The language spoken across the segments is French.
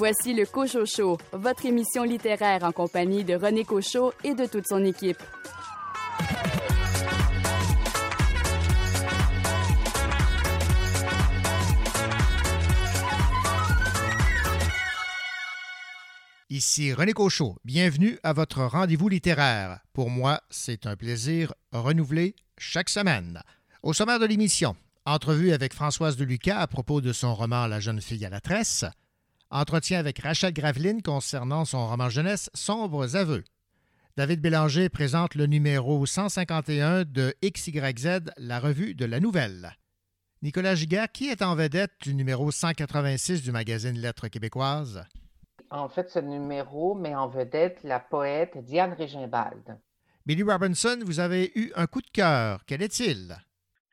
Voici le Cochot Show, votre émission littéraire en compagnie de René Cochot et de toute son équipe. Ici René Cochot. Bienvenue à votre rendez-vous littéraire. Pour moi, c'est un plaisir renouvelé chaque semaine. Au sommaire de l'émission, entrevue avec Françoise de Lucas à propos de son roman La jeune fille à la tresse. Entretien avec Rachel Graveline concernant son roman jeunesse Sombres aveux. David Bélanger présente le numéro 151 de XYZ, la revue de la nouvelle. Nicolas Giguère, qui est en vedette du numéro 186 du magazine Lettres québécoises? En fait, ce numéro met en vedette la poète Diane Régimbald. Billy Robinson, vous avez eu un coup de cœur. Quel est-il?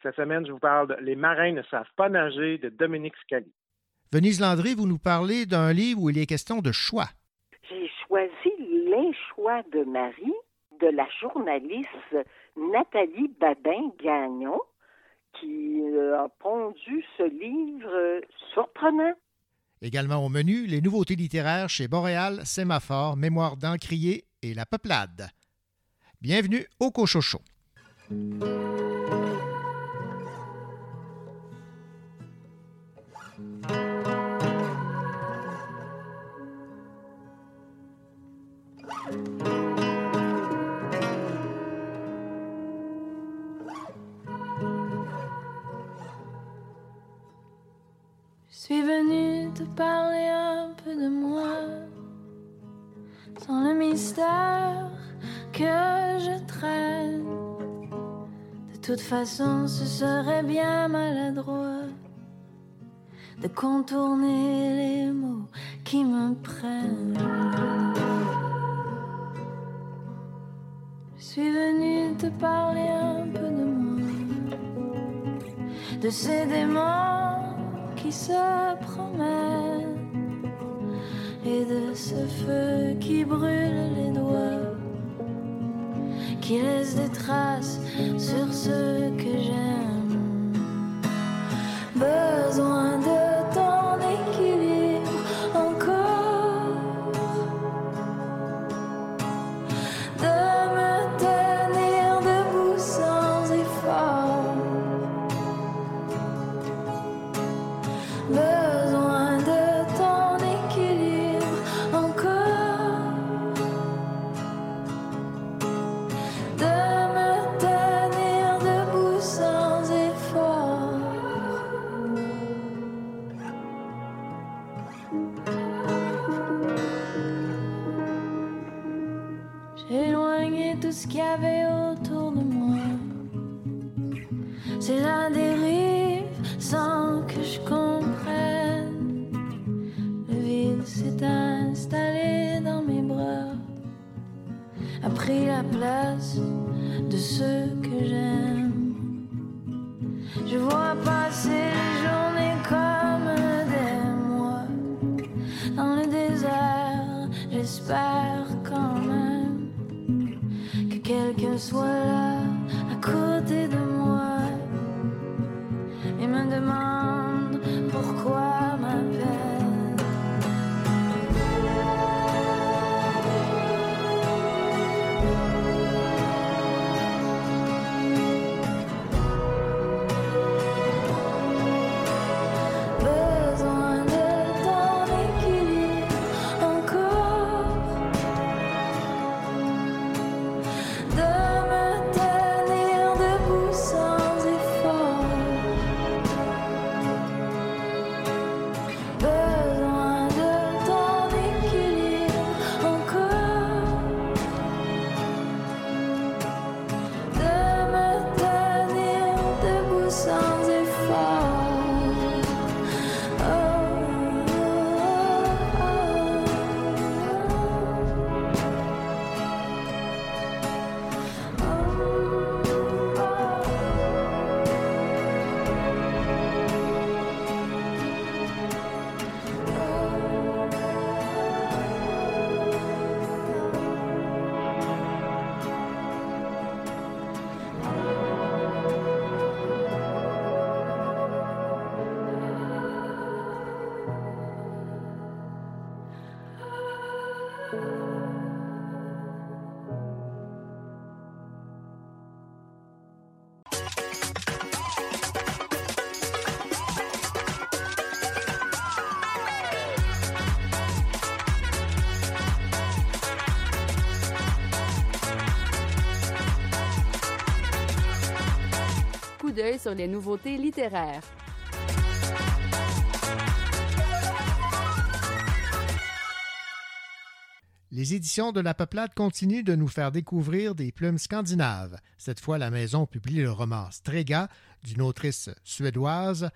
Cette semaine, je vous parle de Les marins ne savent pas nager de Dominique Scali. Venise Landry, vous nous parlez d'un livre où il est question de choix. J'ai choisi Les choix de Marie de la journaliste Nathalie Babin-Gagnon qui euh, a pondu ce livre surprenant. Également au menu, les nouveautés littéraires chez Boréal, Sémaphore, Mémoire d'Encrier et La Peuplade. Bienvenue au Cochocho. Parler un peu de moi, sans le mystère que je traîne. De toute façon, ce serait bien maladroit de contourner les mots qui me prennent. Je suis venu te parler un peu de moi, de ces démons qui se promène et de ce feu qui brûle les doigts, qui laisse des traces sur ce que j'aime. Besoin de de ceux que j'aime. Je vois passer les journées comme des mois dans le désert. J'espère quand même que quelqu'un soit là à côté de moi et me demande Sur les nouveautés littéraires. Les éditions de La Peuplade continuent de nous faire découvrir des plumes scandinaves. Cette fois, la maison publie le roman Strega d'une autrice suédoise.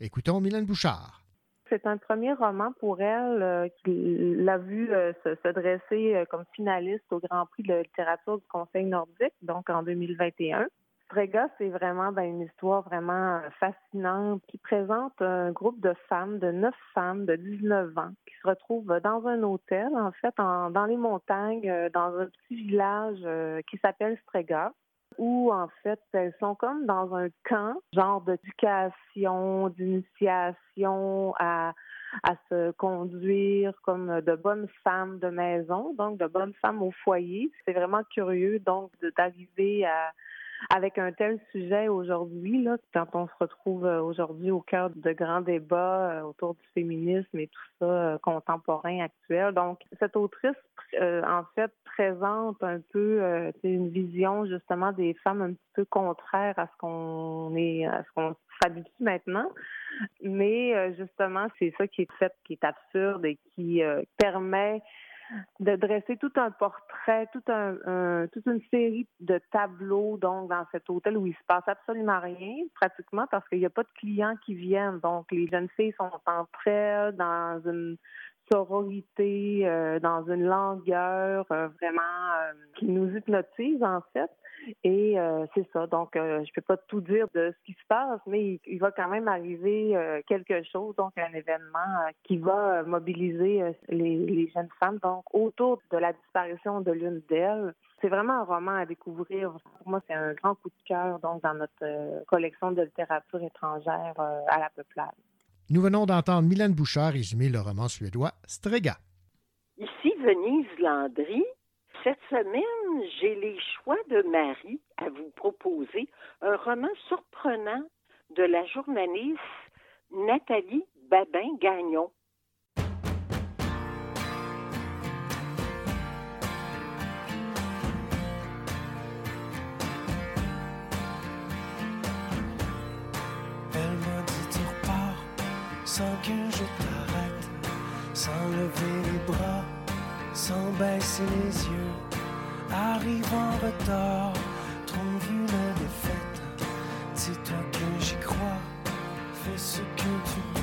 Écoutons Mylène Bouchard. C'est un premier roman pour elle euh, qui l'a vu euh, se, se, dresser euh, comme finaliste au Grand Prix de la littérature du Conseil nordique, donc en 2021. Strega, c'est vraiment ben, une histoire vraiment fascinante qui présente un groupe de femmes, de neuf femmes de 19 ans, qui se retrouvent dans un hôtel, en fait, dans les montagnes, dans un petit village qui s'appelle Strega où en fait elles sont comme dans un camp, genre d'éducation, d'initiation à, à se conduire comme de bonnes femmes de maison, donc de bonnes femmes au foyer. C'est vraiment curieux donc d'arriver à avec un tel sujet aujourd'hui, là, quand on se retrouve aujourd'hui au cœur de grands débats autour du féminisme et tout ça contemporain actuel. Donc, cette autrice, euh, en fait, présente un peu euh, une vision justement des femmes un petit peu contraire à ce qu'on est, à ce qu'on s'habitue maintenant. Mais euh, justement, c'est ça qui est fait, qui est absurde et qui permet de dresser tout un portrait, tout un, toute une série de tableaux donc dans cet hôtel où il se passe absolument rien, pratiquement parce qu'il n'y a pas de clients qui viennent. Donc les jeunes filles sont entre elles dans une sororité, euh, dans une langueur euh, vraiment euh, qui nous hypnotise en fait. Et c'est ça. Donc, je peux pas tout dire de ce qui se passe, mais il, va quand même arriver quelque chose, donc un événement qui va mobiliser les, jeunes femmes. Donc, autour de la disparition de l'une d'elles, c'est vraiment un roman à découvrir. Pour moi, c'est un grand coup de cœur donc dans notre collection de littérature étrangère à la peuplade. Nous venons d'entendre Mylène Bouchard résumer le roman suédois Strega. Ici Venise Landry. Cette semaine, j'ai les choix de Marie à vous proposer, un roman surprenant de la journaliste Nathalie Babin-Gagnon. Sans que je t'arrête, sans lever les bras, sans baisser les yeux. Arrive en retard, trouve une défaite. Dis-toi que j'y crois, fais ce que tu peux.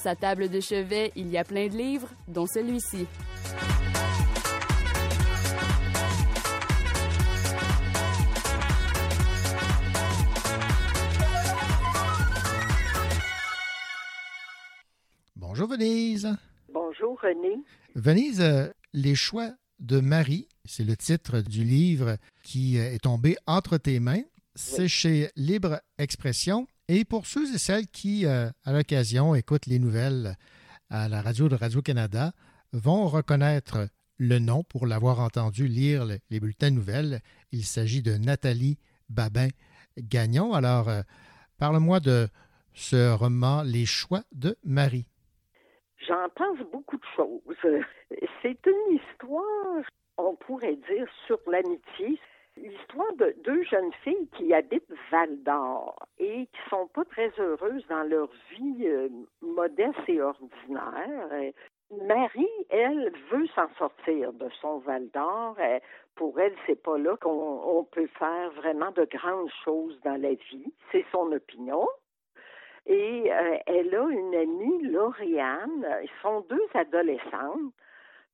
Sa table de chevet, il y a plein de livres, dont celui-ci. Bonjour Venise. Bonjour René. Venise, euh, les choix de Marie, c'est le titre du livre qui euh, est tombé entre tes mains. C'est chez Libre Expression. Et pour ceux et celles qui, euh, à l'occasion, écoutent les nouvelles à la radio de Radio-Canada, vont reconnaître le nom pour l'avoir entendu lire le- les bulletins nouvelles. Il s'agit de Nathalie Babin-Gagnon. Alors, euh, parle-moi de ce roman Les choix de Marie. J'en pense beaucoup de choses. C'est une histoire, on pourrait dire, sur l'amitié. L'histoire de deux jeunes filles qui habitent Val d'Or et qui sont pas très heureuses dans leur vie euh, modeste et ordinaire. Euh, Marie, elle, veut s'en sortir de son Val d'Or. Euh, Pour elle, c'est pas là qu'on on peut faire vraiment de grandes choses dans la vie. C'est son opinion. Et elle a une amie, Lauriane. Ils sont deux adolescentes.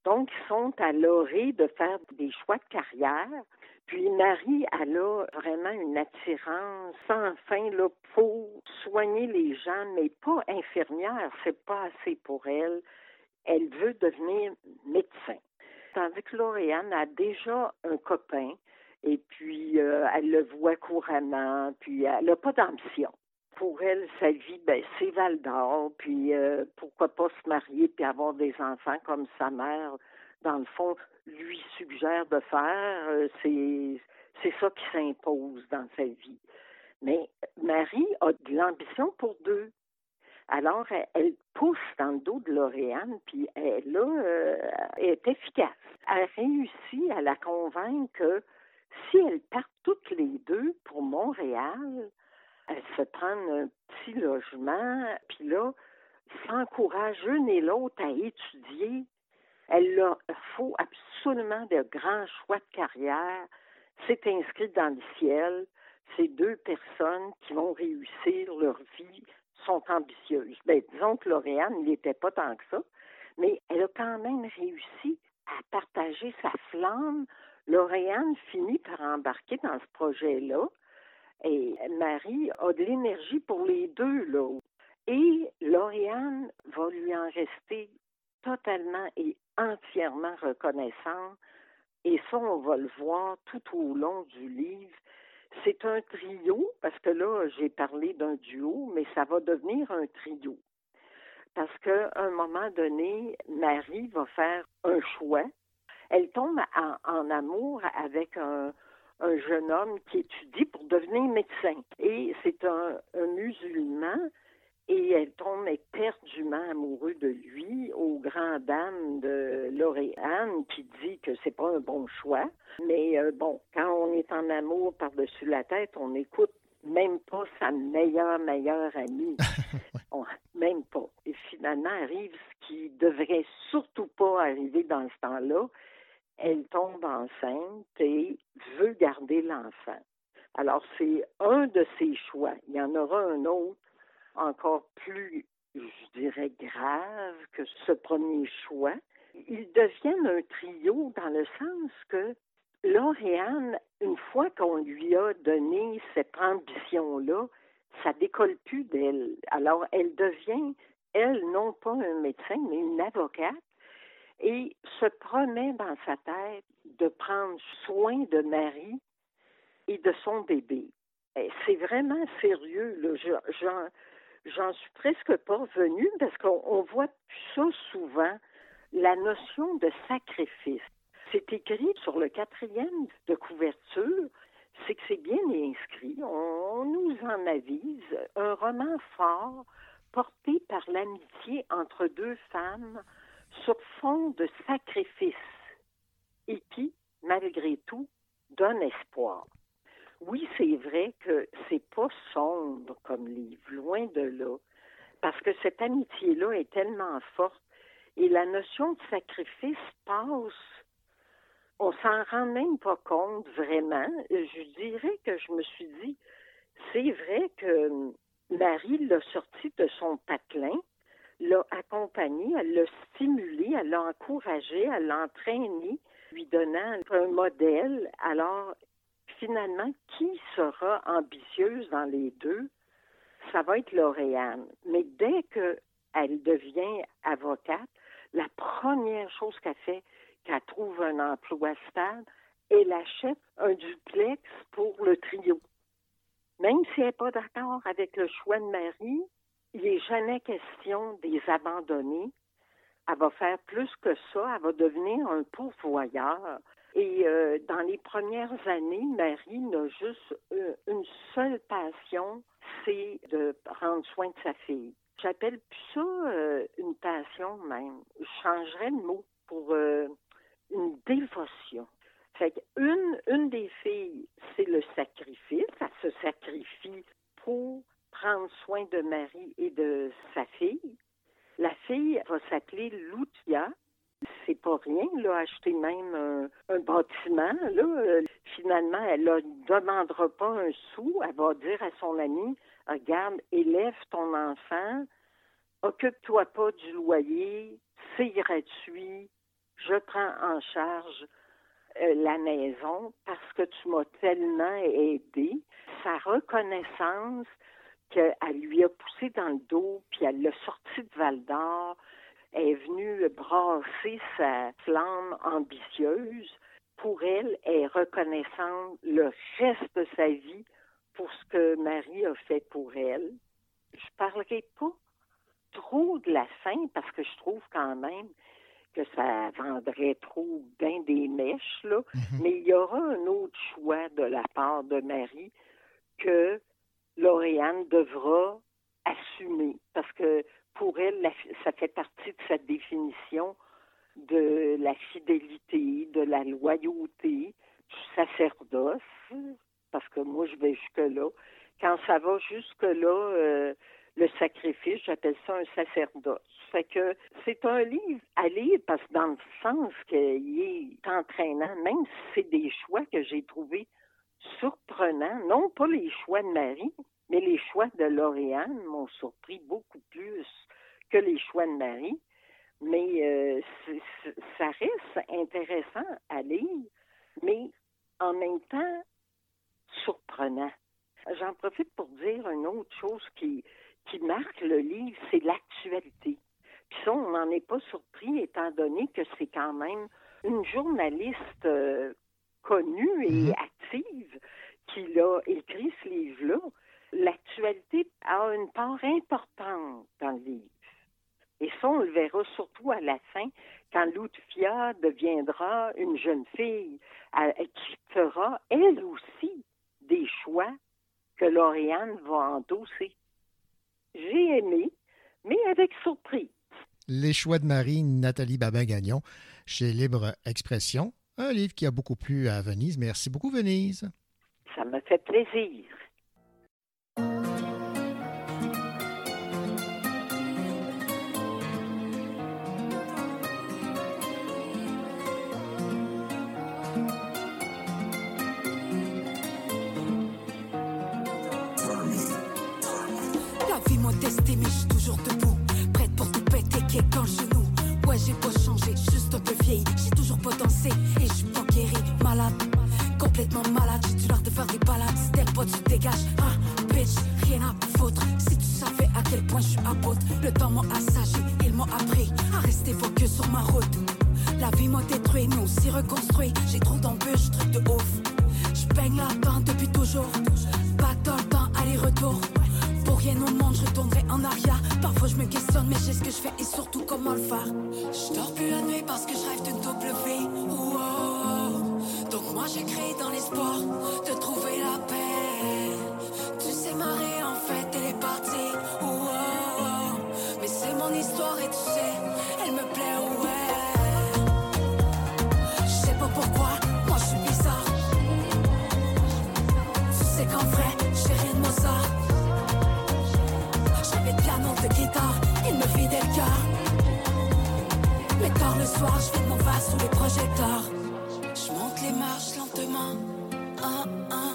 Donc, ils sont à l'orée de faire des choix de carrière. Puis Marie, elle a vraiment une attirance sans fin là, pour soigner les gens, mais pas infirmière, c'est pas assez pour elle. Elle veut devenir médecin. Tandis que Lauriane a déjà un copain, et puis euh, elle le voit couramment, puis elle n'a pas d'ambition pour elle, sa vie, ben, c'est Val d'Or, puis euh, pourquoi pas se marier puis avoir des enfants comme sa mère, dans le fond, lui suggère de faire. Euh, c'est, ça qui s'impose dans sa vie. Mais Marie a de l'ambition pour deux. Alors, elle, pousse dans le dos de Lauriane, puis euh, elle est efficace. Elle réussit à la convaincre que si elles partent toutes les deux pour Montréal, elles se prennent un petit logement, puis là, s'encouragent l'une et l'autre à étudier. Elle leur faut absolument de grands choix de carrière. C'est inscrit dans le ciel. Ces deux personnes qui vont réussir leur vie sont ambitieuses. Ben, disons que Lauriane n'était pas tant que ça, mais elle a quand même réussi à partager sa flamme. Lauriane finit par embarquer dans ce projet-là. Et Marie a de l'énergie pour les deux, là. Et Lauriane va lui en rester totalement et entièrement reconnaissante. Et ça, on va le voir tout au long du livre. C'est un trio, parce que là, j'ai parlé d'un duo, mais ça va devenir un trio. Parce qu'à un moment donné, Marie va faire un choix. Elle tombe en, amour avec un, un jeune homme qui étudie pour devenir médecin. Et c'est un musulman et elle tombe éperdument amoureuse de lui aux grand dames de Lauriane qui dit que c'est pas un bon choix. Mais euh, bon, quand on est en amour par-dessus la tête, on n'écoute même pas sa meilleure, meilleure amie. On- même pas. Et finalement arrive ce qui devrait surtout pas arriver dans ce temps-là. Elle tombe enceinte et veut garder l'enfant. Alors, c'est un de ses choix. Il y en aura un autre encore plus, je dirais, grave que ce premier choix. Ils deviennent un trio dans le sens que Lauriane, une fois qu'on lui a donné cette ambition-là, ça décolle plus d'elle. Alors, elle devient, elle, non pas un médecin, mais une avocate et se promet dans sa tête de prendre soin de Marie et de son bébé. Et C'est vraiment sérieux. Là. Je- j'en suis presque pas revenue parce qu'on on voit ça souvent, la notion de sacrifice. C'est écrit sur le quatrième de couverture, c'est que c'est bien inscrit. On, on nous en avise. Un roman fort porté par l'amitié entre deux femmes sur fond de sacrifice et qui, malgré tout, donne espoir. Oui, c'est vrai que c'est pas sombre comme livre, loin de là, parce que cette amitié-là est tellement forte et la notion de sacrifice passe. On s'en rend même pas compte vraiment. Je dirais que je me suis dit, c'est vrai que Marie l'a sorti de son patelin l'a accompagné, elle l'a stimulé, elle l'a encouragé, elle l'a entraîné, lui donnant un modèle. Alors, finalement, qui sera ambitieuse dans les deux? Ça va être Lauriane. Mais dès qu'elle devient avocate, la première chose qu'elle fait, qu'elle trouve un emploi stable, elle achète un duplex pour le trio. Même si elle n'est pas d'accord avec le choix de Marie, il n'est jamais question de les abandonner. Elle va faire plus que ça, elle va devenir un pourvoyeur. Et euh, dans les premières années, Marie n'a juste euh, une seule passion, c'est de prendre soin de sa fille. J'appelle plus ça euh, une passion même. Je changerais le mot pour une dévotion. Fait une, une des filles, c'est le sacrifice. Elle se sacrifie pour prendre soin de Marie et de sa fille. La fille va s'appeler Loutia. C'est pas rien, là, acheter même un, un bâtiment. Là, finalement, elle ne demandera pas un sou. Elle va dire à son ami Regarde, élève ton enfant, occupe-toi pas du loyer, c'est gratuit, je prends en charge euh, la maison parce que tu m'as tellement aidé. Sa reconnaissance qu'elle lui a poussé dans le dos, puis elle l'a sorti de Val d'Or, est venue brasser sa flamme ambitieuse. Pour elle, elle est reconnaissante le reste de sa vie pour ce que Marie a fait pour elle. Je parlerai pas trop de la fin parce que je trouve quand même que ça vendrait trop bien des mèches, là. Mhm. Mais il y aura un autre choix de la part de Marie que Lauriane devra assumer. Parce que pour elle, ça fait partie de sa définition de la fidélité, de la loyauté, du sacerdoce. Parce que moi, je vais jusque-là. Quand ça va jusque-là, euh, le sacrifice, j'appelle ça un sacerdoce. Fait que c'est un livre à lire parce que dans le sens qu'il est entraînant, même si c'est des choix que j'ai trouvés surprenants, non pas les choix de Marie, mais les choix de Lauriane m'ont surpris beaucoup plus que les choix de Marie. Mais euh, ça reste intéressant à lire, mais en même temps surprenant. J'en profite pour dire une autre chose qui, qui marque le livre, c'est l'actualité. Puis ça, on n'en est pas surpris étant donné que c'est quand même une journaliste euh, connue et Mhm. active qui l'a écrit ce livre-là. L'actualité a une part importante dans le livre. Et ça, on le verra surtout à la fin, quand Lutfia deviendra une jeune fille qui fera, elle aussi, des choix que Lauriane va endosser. J'ai aimé, mais avec surprise. Les choix de Marie, Nathalie Babin-Gagnon, chez Libre Expression. Un livre qui a beaucoup plu à Venise. Merci beaucoup, Venise. Ça me fait plaisir. Peu vieille. J'ai toujours pas dansé et je suis pas guéri. Malade, complètement malade. J'ai du l'art de faire des balades. Si pas, tu dégages. Ah, bitch, rien à foutre. Si tu savais à quel point je suis apôtre. Le temps m'a assagi, il m'a appris à rester focus sur ma route. La vie m'a détruit, mais aussi reconstruit. J'ai trop d'embûches, truc de ouf. Je baigne là-dedans depuis toujours. Pas dans le aller-retour. Au monde, je retournerai en arrière. Parfois, je me questionne, mais j'ai ce que je fais et surtout comment le faire? Je dors plus la nuit parce que je rêve d'une double. Donc, moi, j'ai créé dans l'espoir de trouver la paix. Mais tard le soir, je fais mon vase sous les projecteurs. Je monte les marches lentement. Un, un.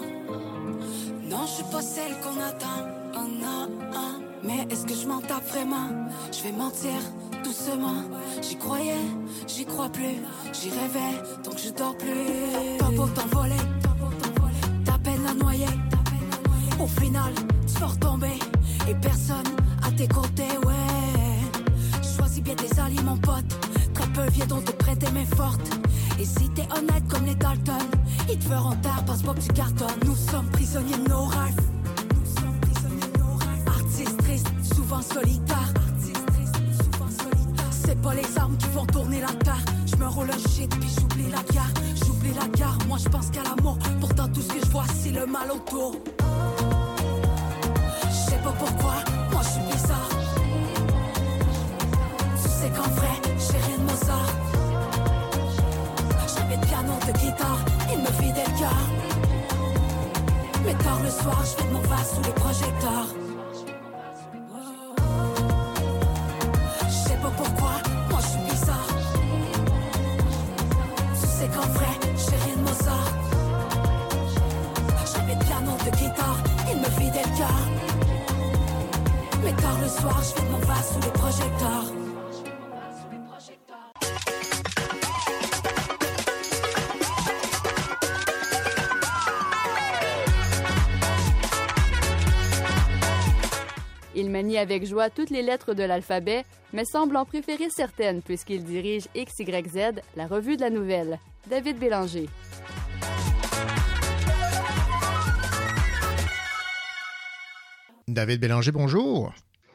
Non, je suis pas celle qu'on attend. Oh non, un. Mais est-ce que je m'en tape vraiment? Je vais mentir doucement. J'y croyais, j'y crois plus. J'y rêvais, donc je dors plus. Pas pour t'envoler, ta peine à noyer. Au final, tu vas retomber et personne à tes côtés, Peu viennent te prêter mes fortes. Et si t'es honnête comme les Dalton, ils te feront passe pas que tu cartonnes. Nous sommes prisonniers de nos rêves. Artistes tristes, souvent solitaires. C'est pas les armes qui font tourner la terre. Je me roule un shit puis j'oublie la guerre. J'oublie la guerre, moi je pense qu'à l'amour. Pourtant tout ce que je vois c'est le mal autour. Je sais pas pourquoi, moi je suis bizarre. Mais tard le soir, je fais de mon vase sous les projecteurs. Avec joie toutes les lettres de l'alphabet, mais semble en préférer certaines puisqu'il dirige XYZ, la revue de la nouvelle. David Bélanger. David Bélanger, bonjour.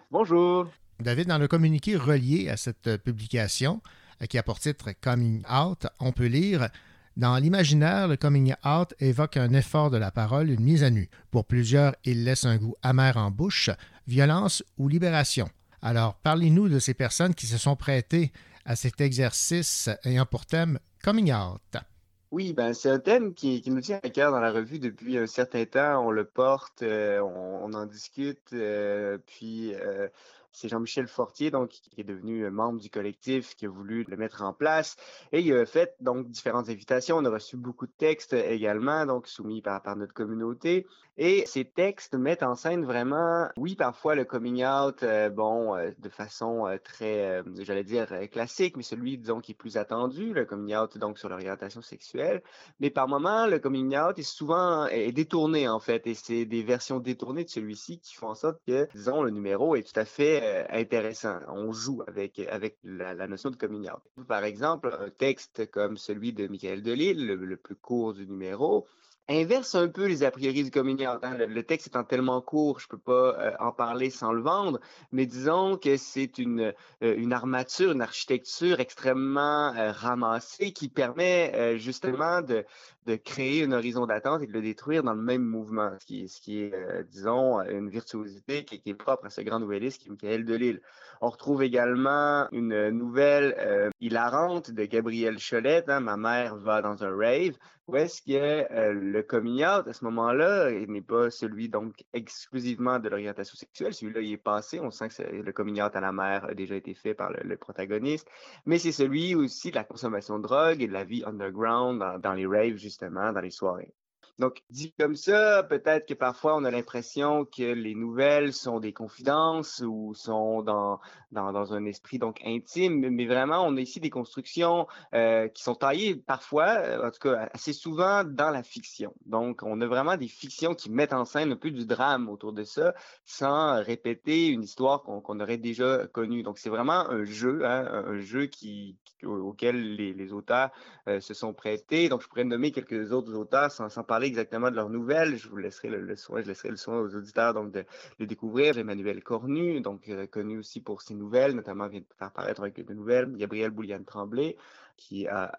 Bonjour. David, dans le communiqué relié à cette publication, euh, qui a pour titre Coming Out, on peut lire Dans l'imaginaire, le coming out évoque un effort de la parole, une mise à nu. Pour plusieurs, il laisse un goût amer en bouche, violence ou libération. Alors, parlez-nous de ces personnes qui se sont prêtées à cet exercice ayant pour thème Coming Out. Oui, ben c'est un thème qui, nous tient à cœur dans la revue depuis un certain temps. On le porte, euh, on, on en discute, euh, puis euh, c'est Jean-Michel Fortier, donc, qui est devenu membre du collectif, qui a voulu le mettre en place. Et il a fait donc différentes invitations. On a reçu beaucoup de textes également, donc soumis par, notre communauté. Et ces textes mettent en scène vraiment, oui, parfois le coming out, euh, bon, euh, de façon euh, très, j'allais dire, classique, mais celui, disons, qui est plus attendu, le coming out, donc, sur l'orientation sexuelle. Mais par moments, le coming out est souvent détourné, en fait, et c'est des versions détournées de celui-ci qui font en sorte que, disons, le numéro est tout à fait intéressant. On joue avec, avec la, notion de coming. Par exemple, un texte comme celui de Michael Delille, le, plus court du numéro, inverse un peu les a priori du coming. Hein. Le, texte étant tellement court, je peux pas euh, en parler sans le vendre, mais disons que c'est une, euh, une armature, une architecture extrêmement euh, ramassée qui permet justement de, de créer un horizon d'attente et de le détruire dans le même mouvement, ce qui, ce qui est, disons, une virtuosité qui, est propre à ce grand nouvelliste qui est Michael Delille. On retrouve également une nouvelle hilarante de Gabriel Cholette, hein, Ma mère va dans un rave, où est-ce que euh, le coming out, à ce moment-là, n'est pas celui donc exclusivement de l'orientation sexuelle. Celui-là, il est passé. On sent que le coming out à la mère a déjà été fait par le, le protagoniste. Mais c'est celui aussi de la consommation de drogue et de la vie underground dans, dans les raves, justement, dans les soirées. Donc, dit comme ça, peut-être que parfois on a l'impression que les nouvelles sont des confidences ou sont dans, dans, dans un esprit donc intime, mais vraiment, on a ici des constructions euh, qui sont taillées parfois, en tout cas assez souvent, dans la fiction. Donc, on a vraiment des fictions qui mettent en scène un peu du drame autour de ça, sans répéter une histoire qu'on qu aurait déjà connue. Donc, c'est vraiment un jeu, hein, un jeu qui, auquel les, les auteurs euh, se sont prêtés. Donc, je pourrais nommer quelques autres auteurs sans, sans parler exactement de leurs nouvelles. Je vous laisserai le, soin, je laisserai le soin aux auditeurs de le découvrir. Emmanuel Cornu, donc euh, connu aussi pour ses nouvelles, notamment vient de faire paraître un de nouvelles. Gabriel Bouliane Tremblay, qui a,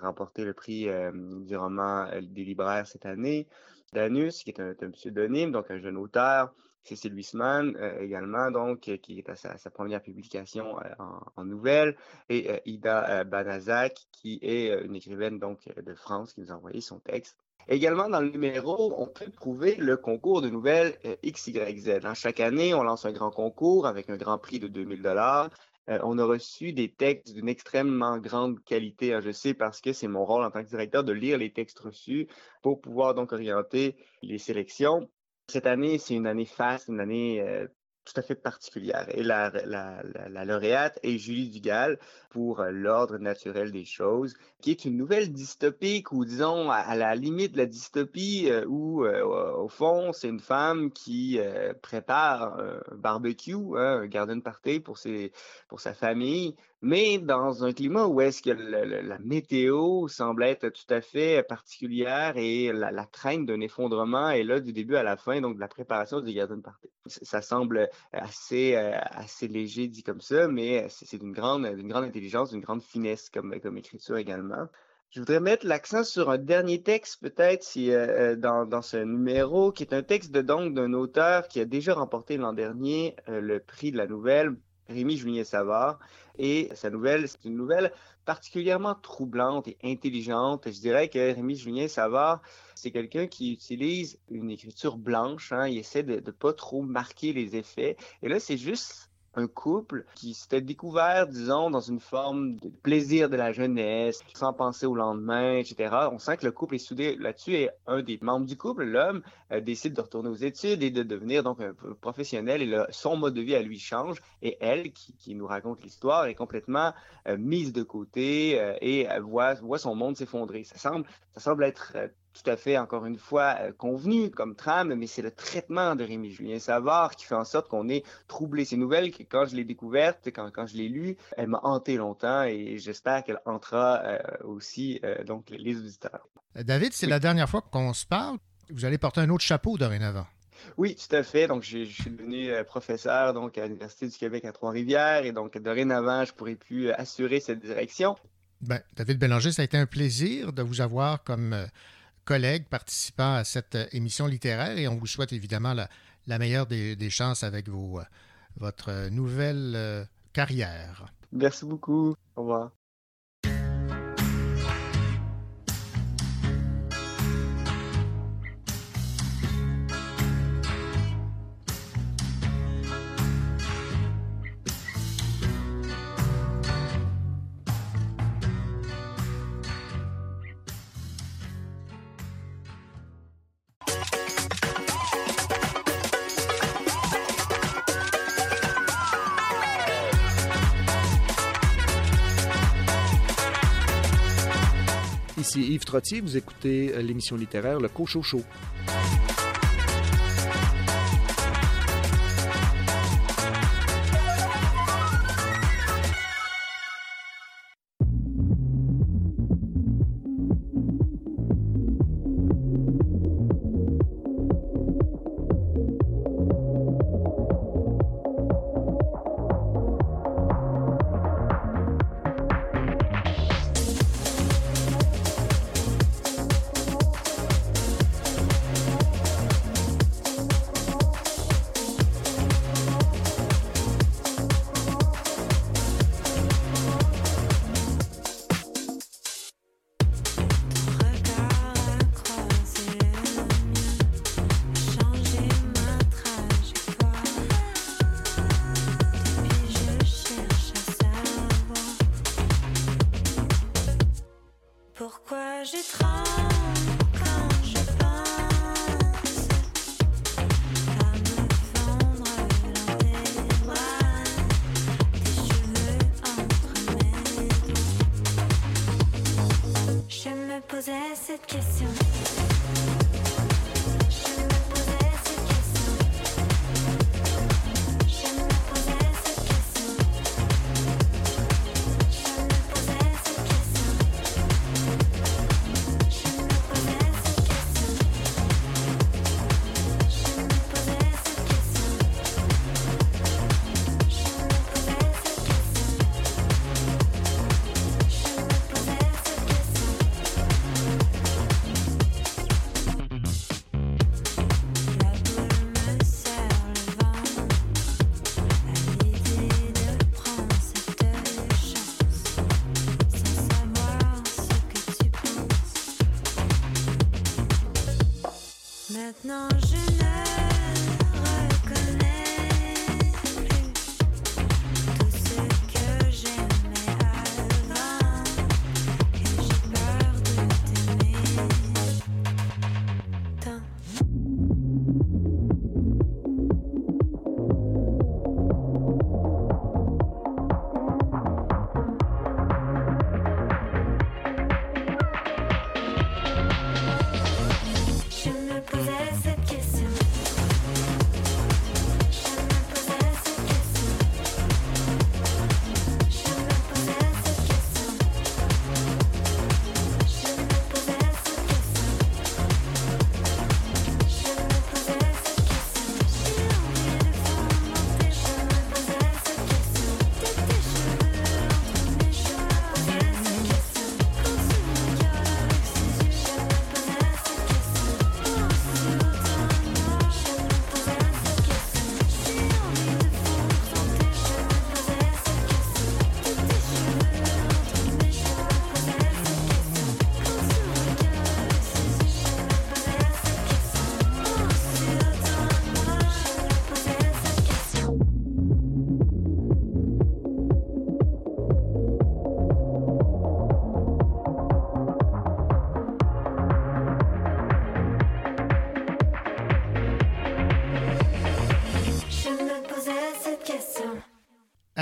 remporté le prix euh, du roman euh, des libraires cette année. Danus, qui est un, pseudonyme, donc un jeune auteur. Cécile Huisman euh, également, donc, qui est à sa, première publication en, en, nouvelle, et Ida Banazak, qui est une écrivaine donc de France, qui nous a envoyé son texte. Également, dans le numéro, on peut trouver le concours de nouvelles XYZ. Hein. Chaque année, on lance un grand concours avec un grand prix de 2000 dollars. Euh, on a reçu des textes d'une extrêmement grande qualité. Hein. Je sais parce que c'est mon rôle en tant que directeur de lire les textes reçus pour pouvoir donc orienter les sélections. Cette année, c'est une année faste, une année euh, tout à fait particulière. Et la, la, la, lauréate est Julie Dugal pour euh, L'ordre naturel des choses, qui est une nouvelle dystopique ou disons à, la limite de la dystopie euh, où euh, au fond c'est une femme qui prépare un barbecue, hein, un garden party pour, ses, pour sa famille, mais dans un climat où est-ce que la météo semble être tout à fait particulière et la, la crainte d'un effondrement est là du début à la fin, donc de la préparation du garden party. Ça semble assez, assez léger dit comme ça, mais c'est d'une grande, grande intelligence, d'une grande finesse comme, comme écriture également. Je voudrais mettre l'accent sur un dernier texte, peut-être, si, dans, dans, ce numéro, qui est un texte de donc d'un auteur qui a déjà remporté l'an dernier le prix de la nouvelle, Rémi Julien Savard. Et sa nouvelle, c'est une nouvelle particulièrement troublante et intelligente. Je dirais que Rémi Julien Savard, c'est quelqu'un qui utilise une écriture blanche. Hein. Il essaie de ne pas trop marquer les effets. Et là, c'est juste un couple qui s'était découvert, disons, dans une forme de plaisir de la jeunesse, sans penser au lendemain, etc. On sent que le couple est soudé là-dessus et un des membres du couple, l'homme, euh, décide de retourner aux études et de devenir donc un professionnel et son mode de vie à lui change et elle, qui, nous raconte l'histoire, est complètement euh, mise de côté euh, et voit, voit son monde s'effondrer. Ça semble, ça semble être tout à fait, encore une fois, euh, convenu comme trame, mais c'est le traitement de Rémi Julien Savard qui fait en sorte qu'on est troublé. Ces nouvelles, que quand je l'ai découverte, quand, quand je l'ai lue, elle m'a hanté longtemps et j'espère qu'elle entrera euh, aussi euh, donc les auditeurs. David, c'est la dernière fois qu'on se parle. Vous allez porter un autre chapeau dorénavant. Oui, tout à fait. Donc, je, suis devenu professeur donc, à l'Université du Québec à Trois-Rivières et donc, dorénavant, je pourrai plus assurer cette direction. Ben, David Bélanger, ça a été un plaisir de vous avoir comme collègues participant à cette euh, émission littéraire et on vous souhaite évidemment la, meilleure des, chances avec vos, euh, votre nouvelle euh, carrière. Merci beaucoup. Au revoir. Ici Yves Trottier, vous écoutez euh, l'émission littéraire Le Cochot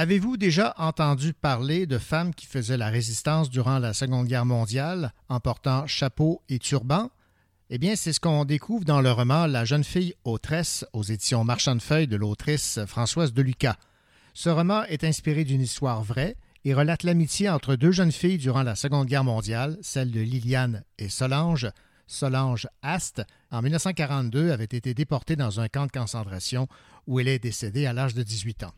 Avez-vous déjà entendu parler de femmes qui faisaient la résistance durant la Seconde Guerre mondiale en portant chapeau et turban? Eh bien, c'est ce qu'on découvre dans le roman La jeune fille autresse aux éditions Marchand de Feuilles de l'autrice Françoise Deluca. Ce roman est inspiré d'une histoire vraie et relate l'amitié entre deux jeunes filles durant la Seconde Guerre mondiale, celle de Liliane et Solange. Solange Ast, en 1942, avait été déportée dans un camp de concentration où elle est décédée à l'âge de 18 ans.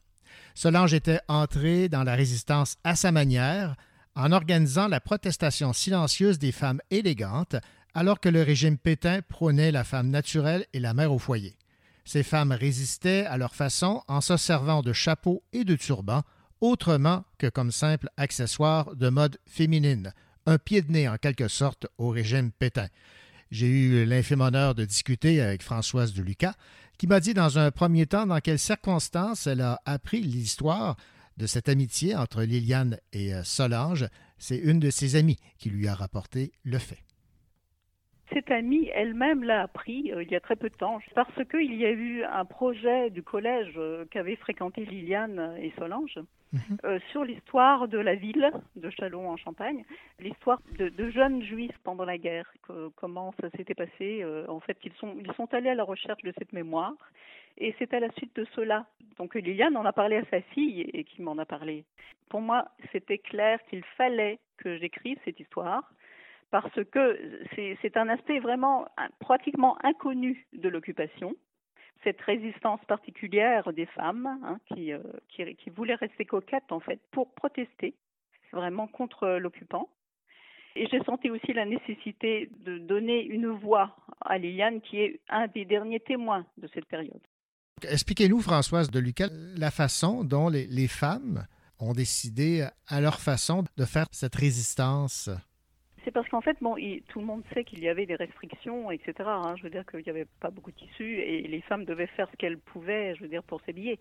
Solange était entrée dans la résistance à sa manière, en organisant la protestation silencieuse des femmes élégantes, alors que le régime Pétain prônait la femme naturelle et la mère au foyer. Ces femmes résistaient à leur façon en se servant de chapeaux et de turbans, autrement que comme simple accessoire de mode féminine, un pied de nez en quelque sorte au régime Pétain. J'ai eu l'infime honneur de discuter avec Françoise de Lucas, qui m'a dit dans un premier temps dans quelles circonstances elle a appris l'histoire de cette amitié entre Liliane et euh, Solange. C'est une de ses amies qui lui a rapporté le fait cette amie elle-même l'a appris euh, il y a très peu de temps parce qu'il y a eu un projet du collège euh, qu'avaient fréquenté Liliane et Solange mhm. euh, sur l'histoire de la ville de Châlons en Champagne, l'histoire de, jeunes juifs pendant la guerre, comment ça s'était passé. en fait, ils sont, ils sont allés à la recherche de cette mémoire et c'est à la suite de cela. Donc Liliane en a parlé à sa fille et qui m'en a parlé. Pour moi, c'était clair qu'il fallait que j'écrive cette histoire parce que c'est un aspect vraiment pratiquement inconnu de l'occupation, cette résistance particulière des femmes hein, qui, euh, qui, voulaient rester coquettes en fait pour protester vraiment contre l'occupant. Et j'ai senti aussi la nécessité de donner une voix à Liliane qui est un des derniers témoins de cette période. Expliquez-nous, Françoise de Lucas, la façon dont les femmes ont décidé à leur façon de faire cette résistance c'est parce qu'en fait, tout le monde sait qu'il y avait des restrictions, etc. Hein. je veux dire qu'il n'y avait pas beaucoup de tissus et les femmes devaient faire ce qu'elles pouvaient, je veux dire, pour s'habiller.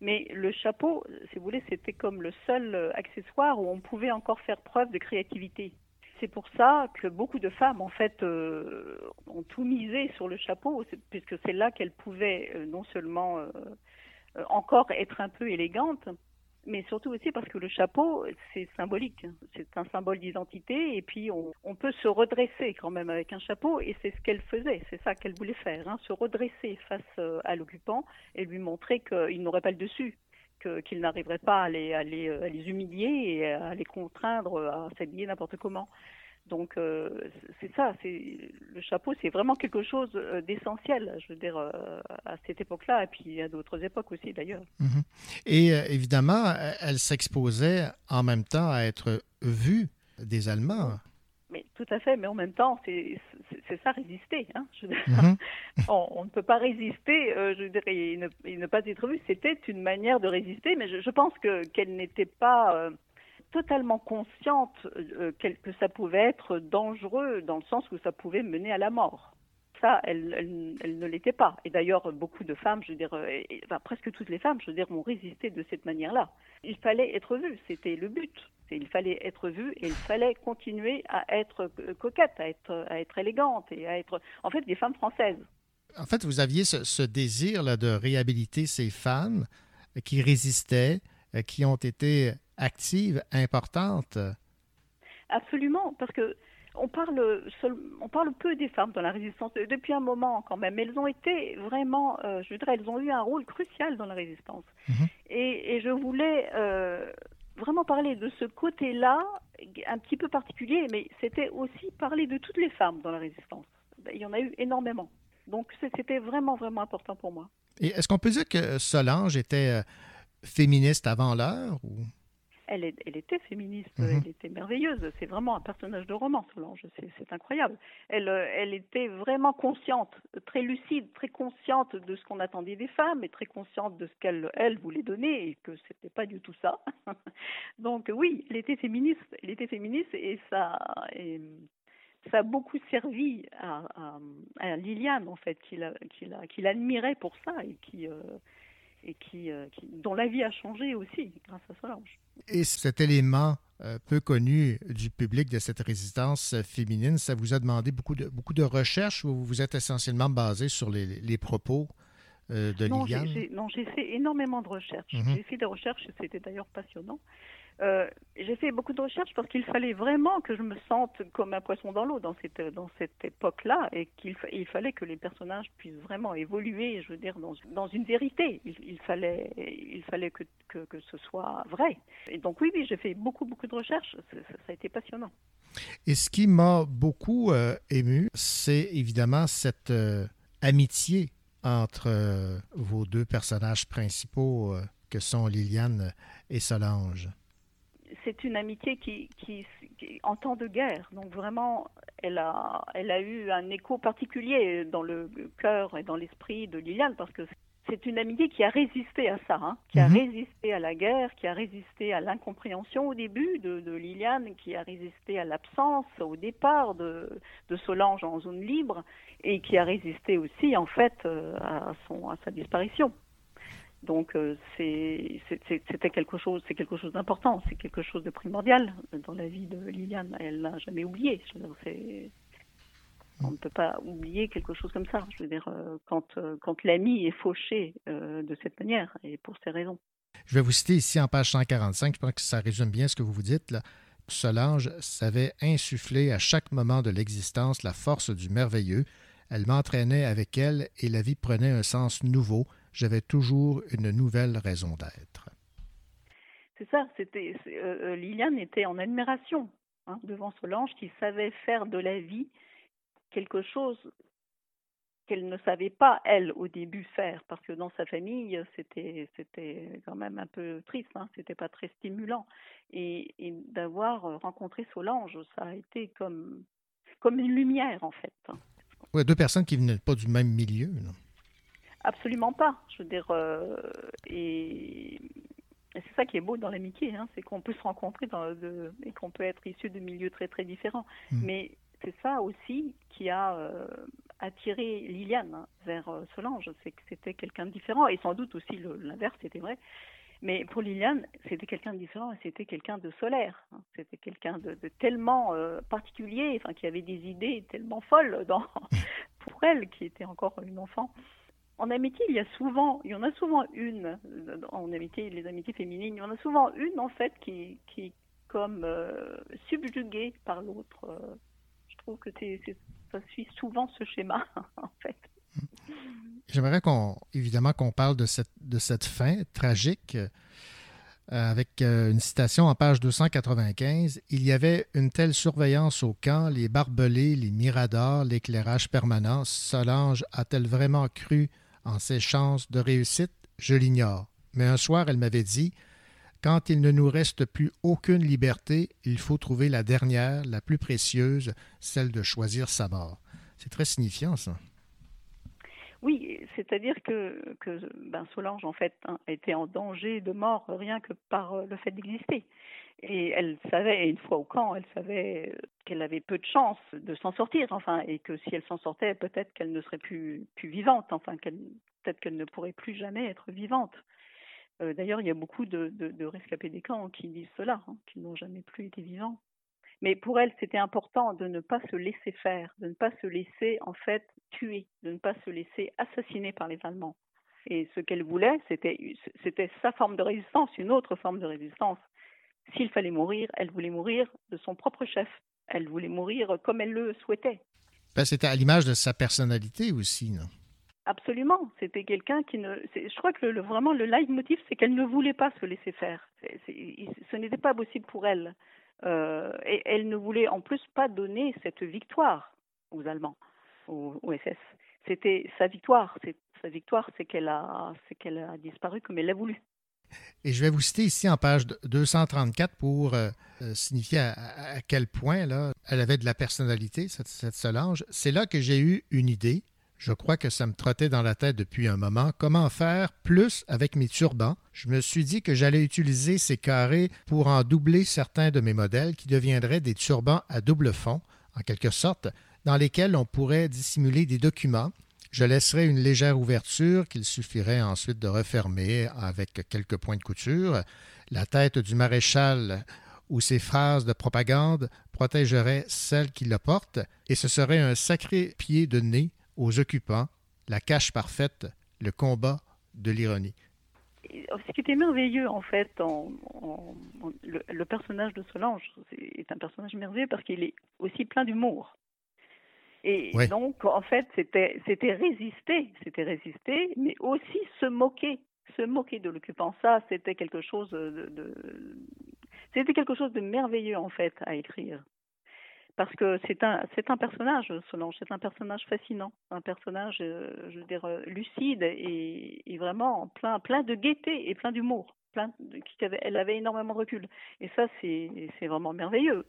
Mais le chapeau, si vous voulez, c'était comme le seul euh, accessoire où on pouvait encore faire preuve de créativité. C'est pour ça que beaucoup de femmes, en fait, euh, ont tout misé sur le chapeau, puisque c'est là qu'elles pouvaient euh, non seulement encore être un peu élégantes, mais surtout aussi parce que le chapeau, c'est symbolique. C'est un symbole d'identité et puis on, peut se redresser quand même avec un chapeau et c'est ce qu'elle faisait, c'est ça qu'elle voulait faire, hein, se redresser face euh, à l'occupant et lui montrer qu'il n'aurait pas le dessus, qu'il n'arriverait pas à les, à les, à les humilier et à les contraindre à s'habiller n'importe comment. Donc euh, c'est ça, c'est le chapeau, c'est vraiment quelque chose euh, d'essentiel, je veux dire, euh, à cette époque-là, et puis à d'autres époques aussi d'ailleurs. Mhm. Et évidemment, elle s'exposait en même temps à être vue des Allemands. Mais tout à fait, mais en même temps, c'est ça résister. Hein, mhm. on, ne peut pas résister, je dirais, et ne, ne, pas être vu. C'était une manière de résister, mais je, je pense que qu'elle n'était pas totalement consciente euh, que ça pouvait être dangereux dans le sens où ça pouvait mener à la mort. Ça, elle, ne l'était pas. Et d'ailleurs, beaucoup de femmes, je veux dire, euh, presque toutes les femmes, je veux dire, ont résisté de cette manière-là. Il fallait être vu, c'était le but. Il fallait être vu et il fallait continuer à être euh, coquette, à être, à être élégante et à être, en fait, des femmes françaises. En fait, vous aviez ce, ce désir là, de réhabiliter ces femmes qui résistaient, qui ont été active, importante? Absolument, parce que on parle, on parle peu des femmes dans la résistance depuis un moment quand même. Elles ont été vraiment, euh, je dirais, elles ont eu un rôle crucial dans la résistance. Mhm. et, je voulais euh, vraiment parler de ce côté-là, un petit peu particulier, mais c'était aussi parler de toutes les femmes dans la résistance. Il y en a eu énormément. Donc c'était vraiment, vraiment important pour moi. Et est-ce qu'on peut dire que Solange était euh, féministe avant l'heure ou? Elle, était féministe, mhm. elle était merveilleuse. C'est vraiment un personnage de roman, Solange. C'est incroyable. Elle, euh, elle était vraiment consciente, très lucide, très consciente de ce qu'on attendait des femmes et très consciente de ce qu'elle elle voulait donner et que c'était pas du tout ça. Donc oui, elle était féministe. Elle était féministe et ça. ça a beaucoup servi à, à, Liliane en fait, qui l'admirait pour ça et qui euh, et euh, qui, dont la vie a changé aussi grâce à Solange. Et cet élément euh, peu connu du public de cette résistance féminine, ça vous a demandé beaucoup de, beaucoup de recherches ou vous vous êtes essentiellement basé sur les, les propos euh, de non, Liliane? non, j'ai fait énormément de recherches. Mhm. J'ai fait des recherches, c'était d'ailleurs passionnant. Euh, j'ai fait beaucoup de recherches parce qu'il fallait vraiment que je me sente comme un poisson dans l'eau dans cette, dans cette époque-là et qu'il il fallait que les personnages puissent vraiment évoluer, je veux dire, dans, dans une vérité. Il, fallait, il fallait que, que, que ce soit vrai. Et donc oui, oui, j'ai fait beaucoup, beaucoup de recherches. Ça, a été passionnant. Et ce qui m'a beaucoup euh, ému, c'est évidemment cette euh, amitié entre euh, vos deux personnages principaux que sont Liliane et Solange. C'est une amitié qui, qui, qui- en temps de guerre, donc vraiment, elle a, elle a eu un écho particulier dans le cœur et dans l'esprit de Liliane parce que c'est une amitié qui a résisté à ça, hein, qui a Mhm. résisté à la guerre, qui a résisté à l'incompréhension au début de, de Liliane, qui a résisté à l'absence au départ de, de Solange en zone libre et qui a résisté aussi en fait euh, à, son, à sa disparition. Donc euh, c'était quelque chose, c'est quelque chose d'important, c'est quelque chose de primordial dans la vie de Liliane. Elle n'a jamais oublié. Je veux dire, c'est- on ne peut pas oublier quelque chose comme ça. Je veux dire, euh, quand, euh, quand l'ami est fauché euh, de cette manière et pour ces raisons. Je vais vous citer ici en page 145, je pense que ça résume bien ce que vous vous dites. Là. Solange savait insuffler à chaque moment de l'existence la force du merveilleux. Elle m'entraînait avec elle et la vie prenait un sens nouveau. J'avais toujours une nouvelle raison d'être. C'est ça. C'était euh, euh, Liliane était en admiration hein, devant Solange, qui savait faire de la vie quelque chose qu'elle ne savait pas elle au début faire, parce que dans sa famille c'était c'était quand même un peu triste, hein, c'était pas très stimulant. Et, et d'avoir rencontré Solange, ça a été comme comme une lumière en fait. Ouais, deux personnes qui venaient pas du même milieu. Absolument pas. Je veux dire, euh, et, et c'est ça qui est beau dans l'amitié, hein, c'est qu'on peut se rencontrer dans, de- et qu'on peut être issu de milieux très très différents. Mm. Mais c'est ça aussi qui a euh, attiré Liliane hein, vers euh, Solange, c'est que c'était quelqu'un de différent, et sans doute aussi l'inverse, c'était vrai. Mais pour Liliane, c'était quelqu'un de différent et c'était quelqu'un de solaire. hein. C'était quelqu'un de, de tellement particulier, enfin, qui avait des idées tellement folles dans, pour elle, qui était encore une enfant. En amitié, il y en a souvent une, euh, en amitié, les amitiés féminines, il y en a souvent une, en fait, qui, qui est comme euh, subjuguée par l'autre. Euh, Je trouve que c'est- ça suit souvent ce schéma, en fait. J'aimerais qu'on, évidemment, qu'on parle de cette, de cette fin tragique avec une citation en page 295. Il y avait une telle surveillance au camp, les barbelés, les miradors, l'éclairage permanent. Solange a-t-elle vraiment cru en ses chances de réussite? Je l'ignore. Mais un soir, elle m'avait dit Quand il ne nous reste plus aucune liberté, il faut trouver la dernière, la plus précieuse, celle de choisir sa mort. C'est très signifiant, ça. Oui, c'est-à-dire que, ben, Solange, en fait, hein, était en danger de mort rien que par euh, le fait d'exister. Et elle savait, une fois au camp, elle savait qu'elle avait peu de chances de s'en sortir, enfin, et que si elle s'en sortait, peut-être qu'elle ne serait plus, vivante, enfin, peut-être qu'elle ne pourrait plus jamais être vivante. Euh, D'ailleurs, il y a beaucoup de, de, rescapés des camps qui disent cela, hein, qu'ils n'ont jamais plus été vivants. Mais pour elle, c'était important de ne pas se laisser faire, de ne pas se laisser en fait tuer, de ne pas se laisser assassiner par les Allemands. Et ce qu'elle voulait, c'était sa forme de résistance, une autre forme de résistance. S'il fallait mourir, elle voulait mourir de son propre chef. Elle voulait mourir comme elle le souhaitait. Ben, C'était à l'image de sa personnalité aussi. non? Absolument. C'était quelqu'un qui ne. Je crois que le, vraiment le leitmotiv, c'est qu'elle ne voulait pas se laisser faire. Ce n'était pas possible pour elle. Euh, et elle ne voulait en plus pas donner cette victoire aux Allemands, aux, aux SS. C'était sa victoire. Sa victoire, c'est qu'elle a, c'est qu'elle a disparu comme elle l'a voulu. Et je vais vous citer ici en page 234 pour euh, euh, signifier à, quel point là, elle avait de la personnalité, cette, cette Solange. C'est là que j'ai eu une idée. Je crois que ça me trottait dans la tête depuis un moment. Comment faire plus avec mes turbans? Je me suis dit que j'allais utiliser ces carrés pour en doubler certains de mes modèles qui deviendraient des turbans à double fond, en quelque sorte, dans lesquels on pourrait dissimuler des documents. Je laisserai une légère ouverture qu'il suffirait ensuite de refermer avec quelques points de couture. La tête du maréchal ou ses phrases de propagande protégeraient celle qui le porte et ce serait un sacré pied de nez aux occupants, la cache parfaite, le combat de l'ironie. Ce qui était merveilleux, en fait, le, personnage de Solange est un personnage merveilleux parce qu'il est aussi plein d'humour. Et donc, en fait, c'était, résister, c'était résister, mais aussi se moquer, se moquer de l'occupant. Ça, c'était quelque chose de, c'était quelque chose de merveilleux, en fait, à écrire. Parce que c'est un, c'est un personnage, Solange, c'est un personnage fascinant, un personnage, euh, je veux dire, euh, lucide et, et, vraiment plein, plein de gaieté et plein d'humour. Plein elle avait énormément de recul. Et ça, c'est, c'est vraiment merveilleux.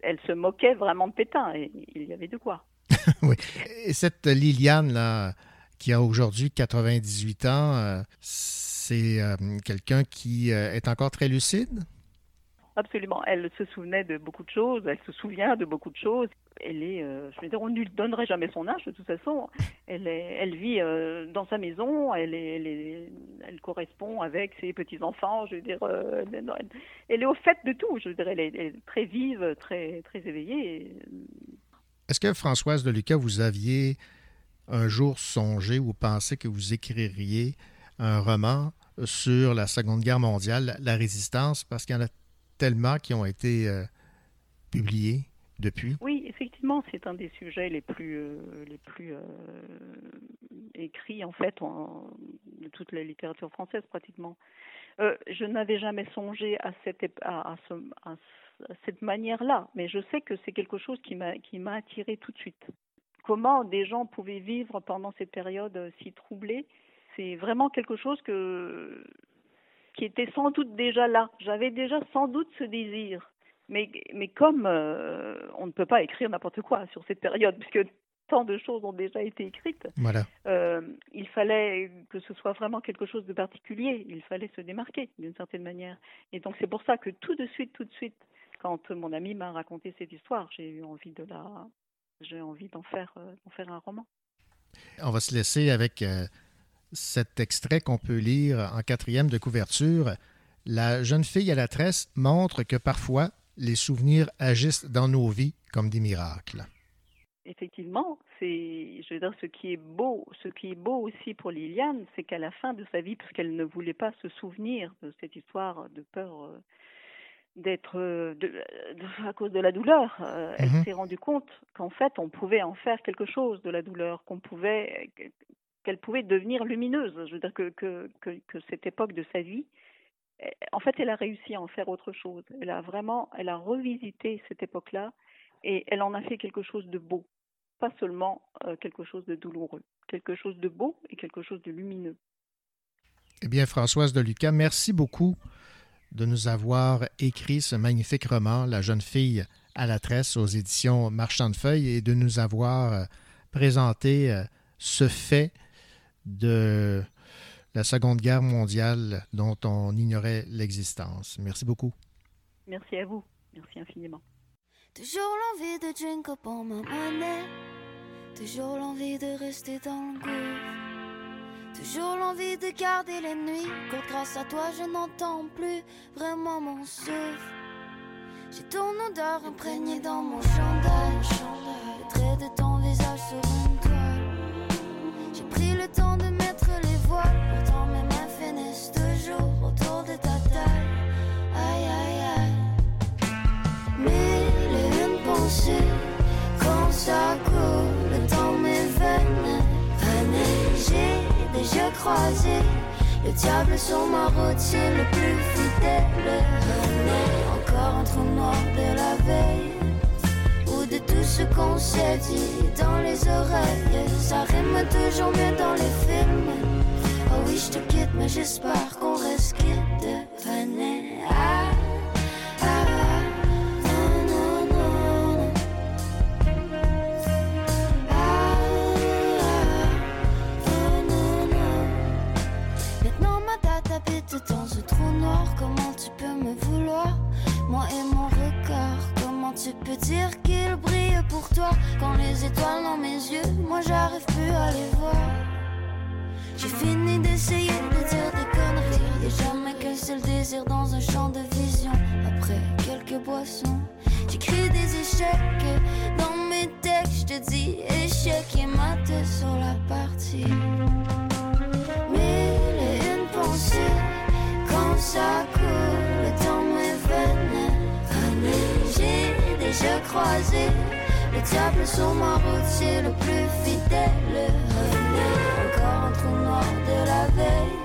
Elle se moquait vraiment de Pétain et il y avait de quoi. oui. Et cette Liliane, là, qui a aujourd'hui 98 ans, euh, c'est euh, quelqu'un qui euh, est encore très lucide? Absolument. Elle se souvenait de beaucoup de choses, elle se souvient de beaucoup de choses. Elle est, je veux dire, on ne lui donnerait jamais son âge de toute façon. Elle, est, elle vit dans sa maison, elle, est, elle, correspond avec ses petits-enfants, je veux dire, elle, est au fait de tout, je veux dire, elle est, très vive, très, très éveillée. Est-ce que Françoise de Lucas, vous aviez un jour songé ou pensé que vous écririez un roman sur la Seconde Guerre mondiale, la résistance, parce qu'il y en a tellement qui ont été euh, publiés depuis? Oui, effectivement, c'est un des sujets les plus, euh, les plus euh, écrits, en fait, de toute la littérature française, pratiquement. je n'avais jamais songé à, cette, à, ce, cette manière-là, mais je sais que c'est quelque chose qui m'a qui m'a attiré tout de suite. Comment des gens pouvaient vivre pendant cette période euh, si troublée, c'est vraiment quelque chose que qui était sans doute déjà là. J'avais déjà sans doute ce désir, mais mais comme euh, on ne peut pas écrire n'importe quoi sur cette période, puisque tant de choses ont déjà été écrites. Voilà. Euh, il fallait que ce soit vraiment quelque chose de particulier. Il fallait se démarquer d'une certaine manière. Et donc c'est pour ça que tout de suite, tout de suite, quand mon ami m'a raconté cette histoire, j'ai eu envie de la, j'ai envie d'en faire, euh, faire un roman. On va se laisser avec euh, cet extrait qu'on peut lire en quatrième de couverture. La jeune fille à la tresse montre que parfois les souvenirs agissent dans nos vies comme des miracles. Effectivement, c'est, je veux dire, ce qui est beau, ce qui est beau aussi pour Liliane, c'est qu'à la fin de sa vie, puisqu'elle ne voulait pas se souvenir de cette histoire de peur euh, d'être euh, à cause de la douleur. Euh, elle mhm. s'est rendue compte qu'en fait, on pouvait en faire quelque chose de la douleur, qu'on pouvait qu'elle pouvait devenir lumineuse. Je veux dire que, que, que, cette époque de sa vie, eh, en fait, elle a réussi à en faire autre chose. Elle a vraiment, elle a revisité cette époque-là et elle en a fait quelque chose de beau, pas seulement euh, quelque chose de douloureux, quelque chose de beau et quelque chose de lumineux. Eh bien, Françoise de Lucas, merci beaucoup de nous avoir écrit ce magnifique roman, La jeune fille à la tresse aux éditions Marchand de Feuilles, et de nous avoir euh, présenté euh, ce fait de la Seconde Guerre mondiale dont on ignorait l'existence. Merci beaucoup. Merci à vous. Merci infiniment. Toujours l'envie de drink up ma monnaie. Toujours l'envie de rester dans le Toujours l'envie de garder les nuits. Quand grâce à toi, je n'entends plus vraiment mon souffle. J'ai ton odeur imprégnée dans mon chandail. Le trait de ton visage sur une toile. J'ai pris le temps de mettre les voiles. Pourtant, mes mains finissent toujours autour de ta taille. Aïe, aïe, aïe. Mille et une pensées quand ça le diable sur ma routine le plus fidèle. encore un trou noir de la veille. Ou de tout ce qu'on s'est dit dans les oreilles. Ça rime toujours mieux dans les films. Oh oui, je te quitte, mais j'espère qu'on reste quitte. et mon regard. Comment tu peux dire qu'il brille pour toi quand les étoiles dans mes yeux, moi j'arrive plus à les voir. J'ai fini d'essayer de dire des conneries. Et jamais qu'un seul désir dans un champ de vision. Après quelques boissons, j'écris des échecs. Dans mes textes, je te dis échec et maté sur la partie. Mille et une pensée quand ça court. J'ai déjà croisé le diable sur ma route, le plus fidèle. Encore un trou noir de la veille.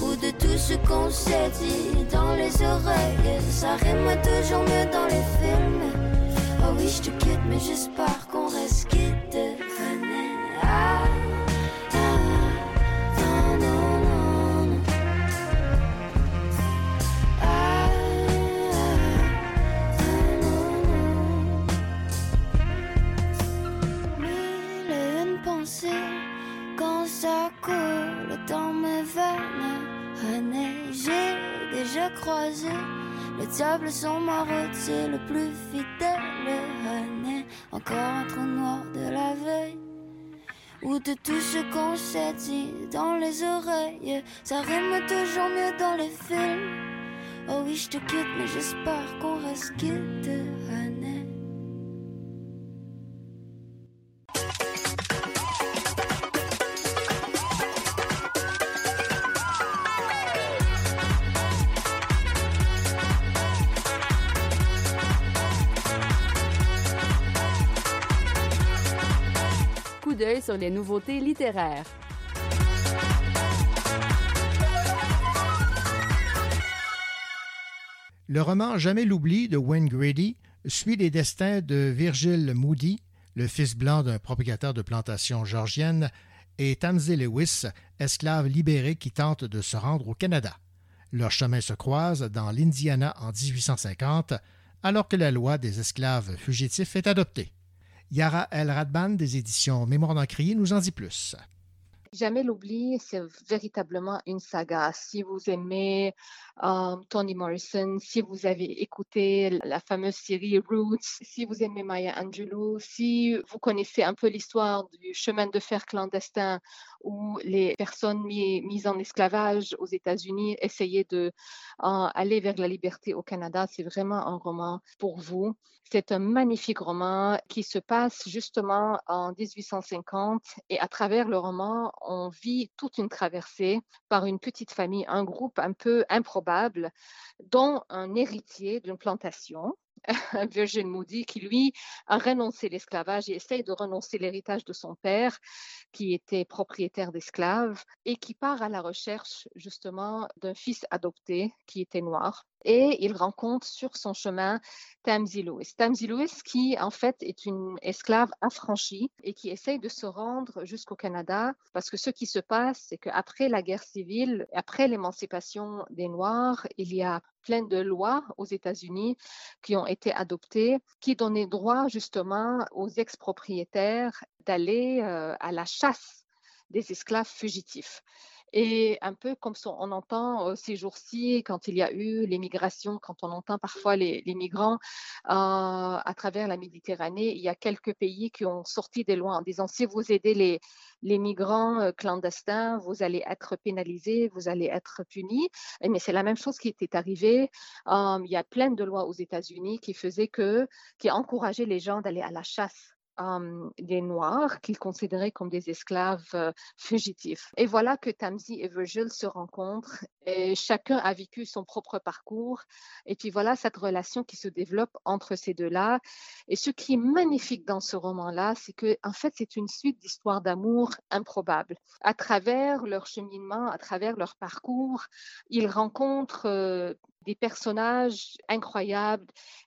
Ou de tout ce qu'on s'est dit dans les oreilles. Ça rime toujours mieux dans les films. Oh oui, je te quitte, mais j'espère qu'on reste quitte. Déjà croisé le diable sur ma route, c'est le plus fidèle. Encore un trou noir de la veille. Ou de tout ce qu'on s'est dit dans les oreilles. Ça rime toujours mieux dans les films. Oh oui, je te quitte, mais j'espère qu'on reste quitte. Sur les nouveautés littéraires. Le roman Jamais l'oubli de Wayne Grady suit les destins de Virgil Moody, le fils blanc d'un propriétaire de plantation georgienne, et Tamsey Lewis, esclave libéré qui tente de se rendre au Canada. Leurs chemins se croisent dans l'Indiana en 1850, alors que la loi des esclaves fugitifs est adoptée. Yara El Radban des éditions Mémoire d'Encrier nous en dit plus. Jamais l'oubli, c'est véritablement une saga. Si vous aimez euh, Toni Morrison, si vous avez écouté la fameuse série Roots, si vous aimez Maya Angelou, si vous connaissez un peu l'histoire du chemin de fer clandestin où les personnes mis- mises en esclavage aux États-Unis essayaient de euh, vers la liberté au Canada, c'est vraiment un roman pour vous. C'est un magnifique roman qui se passe justement en 1850 et à travers le roman, on vit toute une traversée par une petite famille, un groupe un peu improbable, dont un héritier d'une plantation. Virgin Moody, qui lui a renoncé l'esclavage et essaye de renoncer l'héritage de son père, qui était propriétaire d'esclaves, et qui part à la recherche justement d'un fils adopté qui était noir. Et il rencontre sur son chemin Tamsy Lewis. Tamsy Lewis, qui en fait est une esclave affranchie et qui essaye de se rendre jusqu'au Canada, parce que ce qui se passe, c'est qu'après la guerre civile, après l'émancipation des Noirs, il y a plein de lois aux États-Unis qui ont été adoptées, qui donnaient droit justement aux ex-propriétaires d'aller euh, à la chasse des esclaves fugitifs. Et un peu comme on entend euh, ces jours-ci, quand il y a eu l'émigration, quand on entend parfois les, les migrants euh, à travers la Méditerranée, il y a quelques pays qui ont sorti des lois en disant si vous aidez les, les migrants euh, clandestins, vous allez être pénalisés, vous allez être punis. Mais c'est la même chose qui était arrivée. Il y a plein de lois aux États-Unis qui faisaient que, qui encourageaient les gens d'aller à la chasse euh, des Noirs qu'ils considéraient comme des esclaves euh, fugitifs. Et voilà que Tamsi et Virgil se rencontrent et chacun a vécu son propre parcours. Et puis voilà cette relation qui se développe entre ces deux-là. Et ce qui est magnifique dans ce roman-là, c'est que en fait, c'est une suite d'histoires d'amour improbables. À travers leur cheminement, à travers leur parcours, ils rencontrent euh, des personnages incroyables,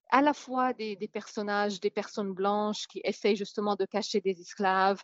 à la fois des, personnages, des personnes blanches qui essayent justement de cacher des esclaves,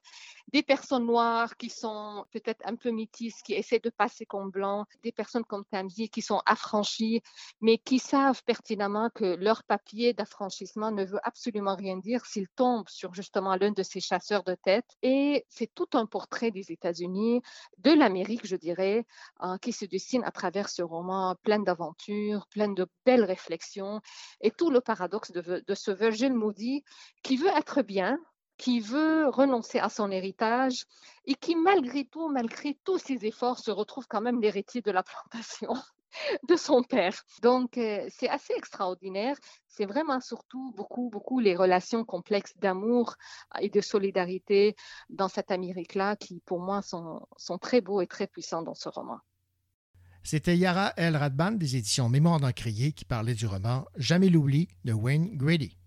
des personnes noires qui sont peut-être un peu métisses, qui essaient de passer comme blancs, des personnes comme Tamzi qui sont affranchies, mais qui savent pertinemment que leur papier d'affranchissement ne veut absolument rien dire s'ils tombent sur justement l'un de ces chasseurs de tête. Et c'est tout un portrait des États-Unis, de l'Amérique, je dirais, euh, qui se dessine à travers ce roman plein d'aventures, plein de belles réflexions et tout le paradoxe de, ce Virgil Moody qui veut être bien, qui veut renoncer à son héritage et qui, malgré tout, malgré tous ses efforts, se retrouve quand même l'héritier de la plantation de son père. Donc, euh, c'est assez extraordinaire. C'est vraiment surtout beaucoup, beaucoup les relations complexes d'amour et de solidarité dans cette Amérique-là qui, pour moi, sont, sont très beaux et très puissants dans ce roman. C'était Yara El Radban des éditions Mémoire d'un crié qui parlait du roman Jamais l'oubli de Wayne Grady.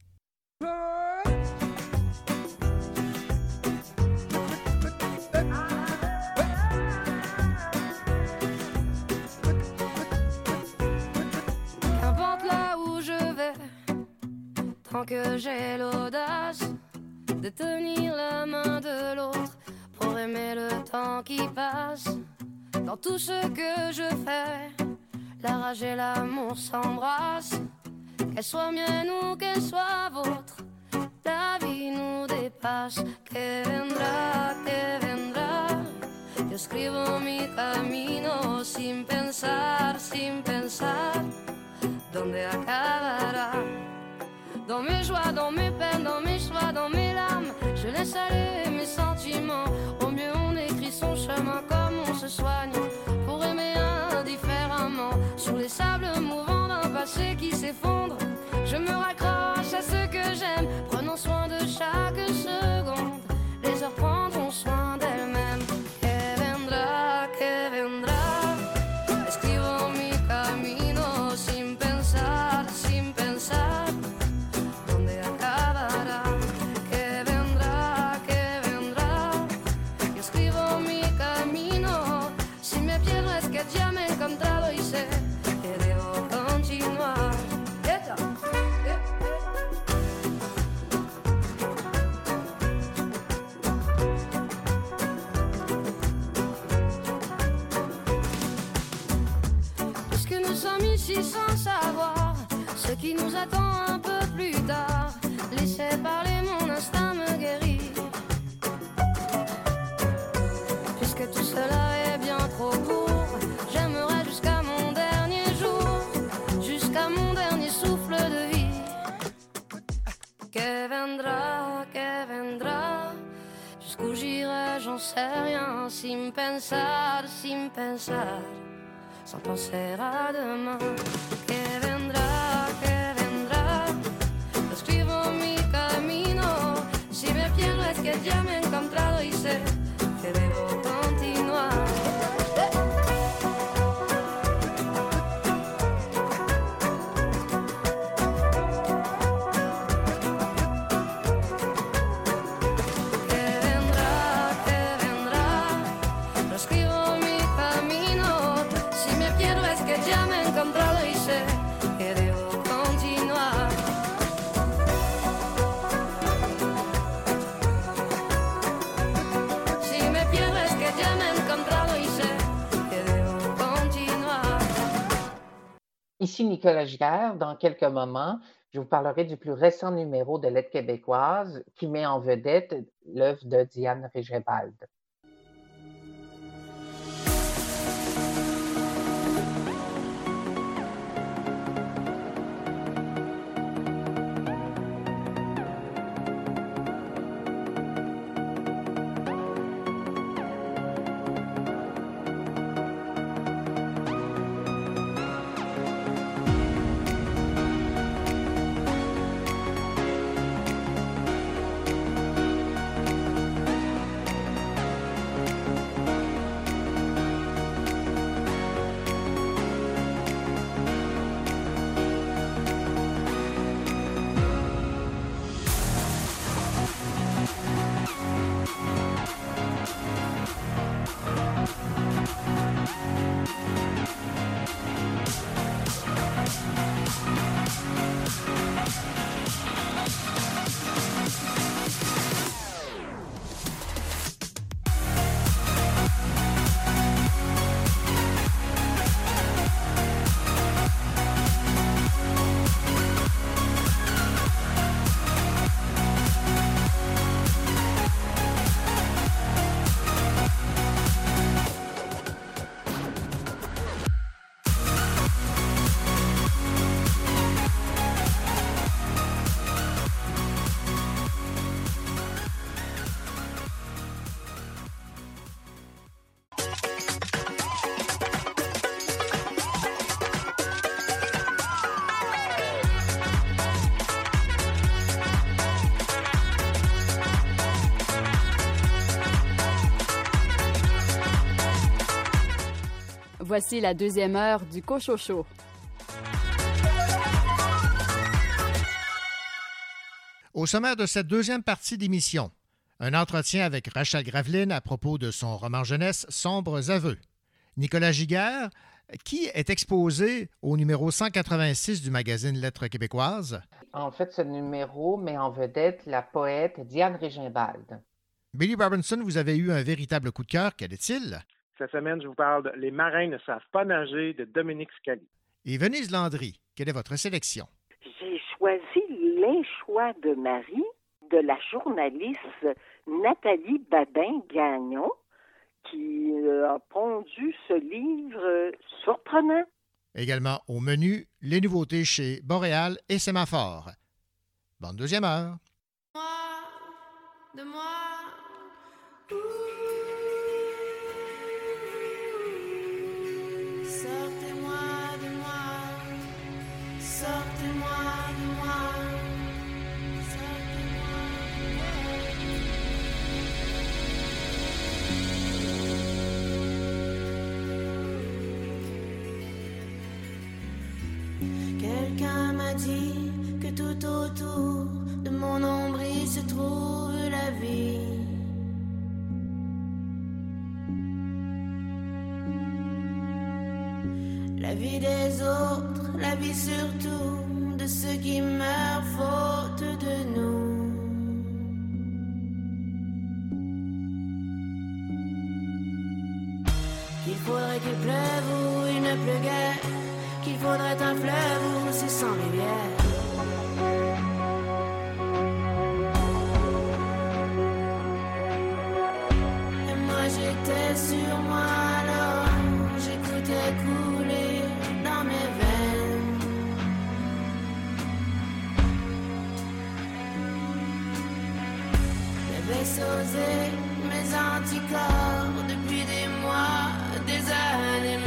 Que j'ai l'audace de tenir la main de l'autre pour aimer le temps qui passe. Dans tout ce que je fais, la rage et l'amour s'embrassent. Qu'elle soit mienne ou qu'elle soit vôtre, la vie nous dépasse. Que vendrá, que vendrá. Yo escribo mi camino sin pensar, sin pensar dónde acabará? Dans mes joies, dans mes peines, dans mes choix, dans mes larmes, je laisse aller mes sentiments. Au mieux, son chemin comme on se soigne pour aimer indifféremment. Sur les sables mouvants d'un passé qui s'effondre, je me raccroche nous attend un peu plus tard, laissez parler mon instinct me guérit. Puisque tout cela est bien trop court, j'aimerais jusqu'à mon dernier jour, jusqu'à mon dernier souffle de vie. Que vendrá, que vendrá, jusqu'où j'irai, j'en sais rien, sin pensar, sin pensar sans penser à demain. llamen. Ici Nicolas Giguère. Dans quelques moments, je vous parlerai du plus récent numéro de l'aide québécoise qui met en vedette l'œuvre de Diane Régébald. Voici la deuxième heure du Cochocho. Au sommaire de cette deuxième partie d'émission, un entretien avec Rachel Graveline à propos de son roman jeunesse Sombres aveux. Nicolas Giguère, qui est exposé au numéro 186 du magazine Lettres québécoises? En fait, ce numéro met en vedette la poète Diane Régimbald. Billy Robinson, vous avez eu un véritable coup de cœur. Quel est-il? Cette semaine, je vous parle de Les marins ne savent pas nager de Dominique Scali. Et Venise Landry, quelle est votre sélection? J'ai choisi Les choix de Marie de la journaliste Nathalie Babin-Gagnon qui euh, a pondu ce livre surprenant. Également au menu, les nouveautés chez Boréal et Sémaphore. Bonne deuxième heure. De moi. De moi. Sortez-moi dit que tout autour de mon nombril se trouve la vie. La vie des autres, la vie surtout de ceux qui meurent faute de nous. Qu'il faudrait qu'il pleuve ou il ne pleut guère, qu'il faudrait un fleuve ou c'est sans rivière. Et moi j'étais sur moi Mes anticorps depuis des mois, des années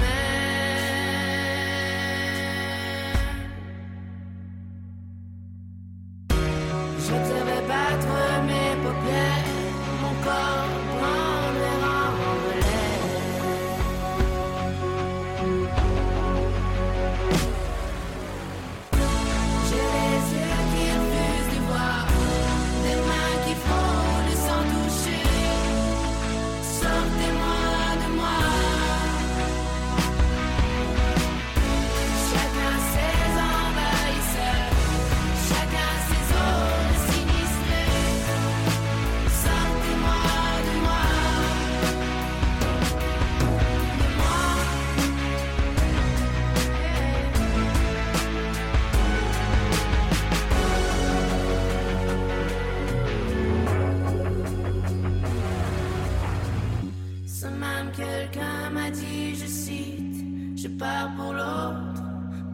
m'a dit, je cite, je pars pour l'autre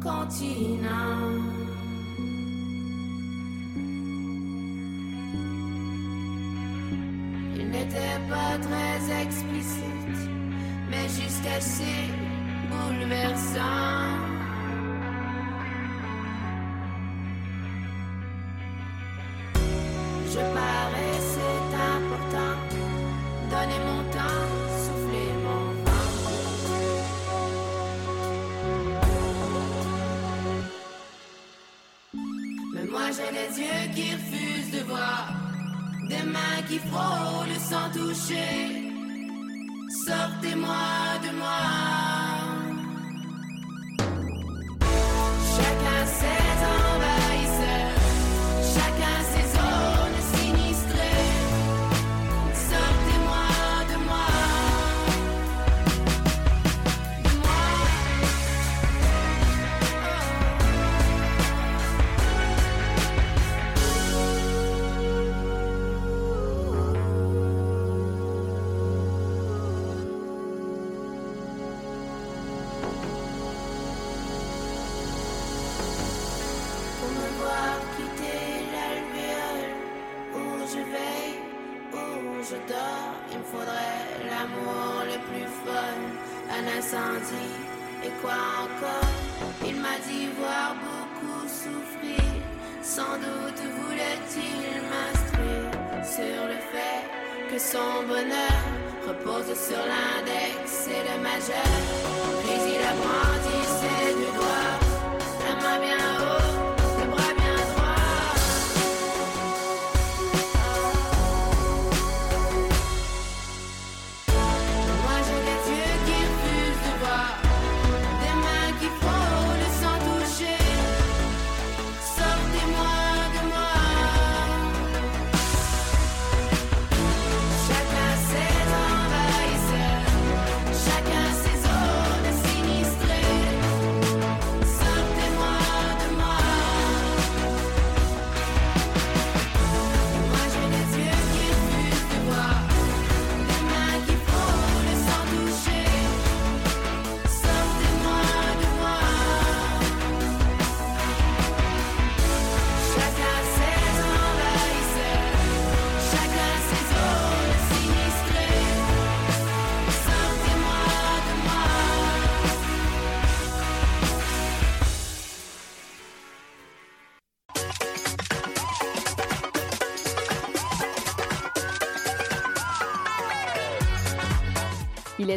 continent. Il n'était pas très explicite, mais juste assez bouleversant. Qui refusent de voir, des mains qui frôlent sans toucher. Sortez-moi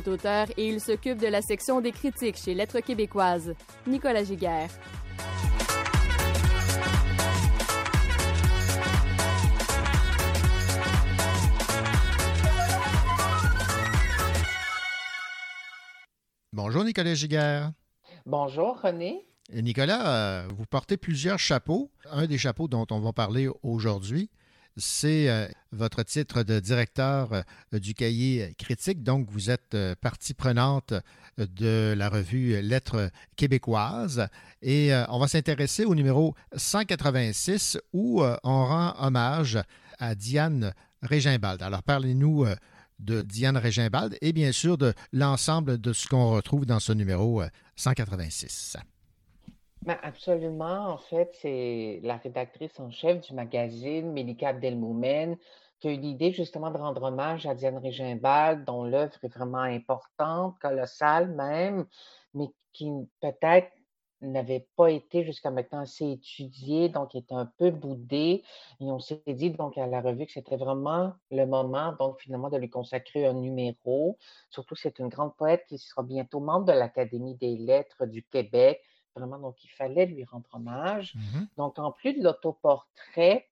est auteur et il s'occupe de la section des critiques chez Lettres québécoises. Nicolas Giguère. Bonjour Nicolas Giguère. Bonjour René. Nicolas, euh, vous portez plusieurs chapeaux. Un des chapeaux dont on va parler aujourd'hui, c'est euh, votre titre de directeur euh, du cahier critique. Donc, vous êtes euh, partie prenante de la revue Lettres québécoises. Et on va s'intéresser au numéro 186 où on rend hommage à Diane Régimbald. Alors, parlez-nous de Diane Régimbald et bien sûr de l'ensemble de ce qu'on retrouve dans ce numéro euh, 186. Ben, absolument. En fait, c'est la rédactrice en chef du magazine, Mélika Abdelmoumen, qui a eu l'idée justement de rendre hommage à Diane Régimbald, dont l'œuvre est vraiment importante, colossale même, mais qui peut-être n'avait pas été jusqu'à maintenant assez étudiée, donc est un peu boudée. Et on s'est dit donc à la revue que c'était vraiment le moment, donc finalement, de lui consacrer un numéro. Surtout, c'est une grande poète qui sera bientôt membre de l'Académie des lettres du Québec. Donc il fallait lui rendre hommage. Donc, en plus de l'autoportrait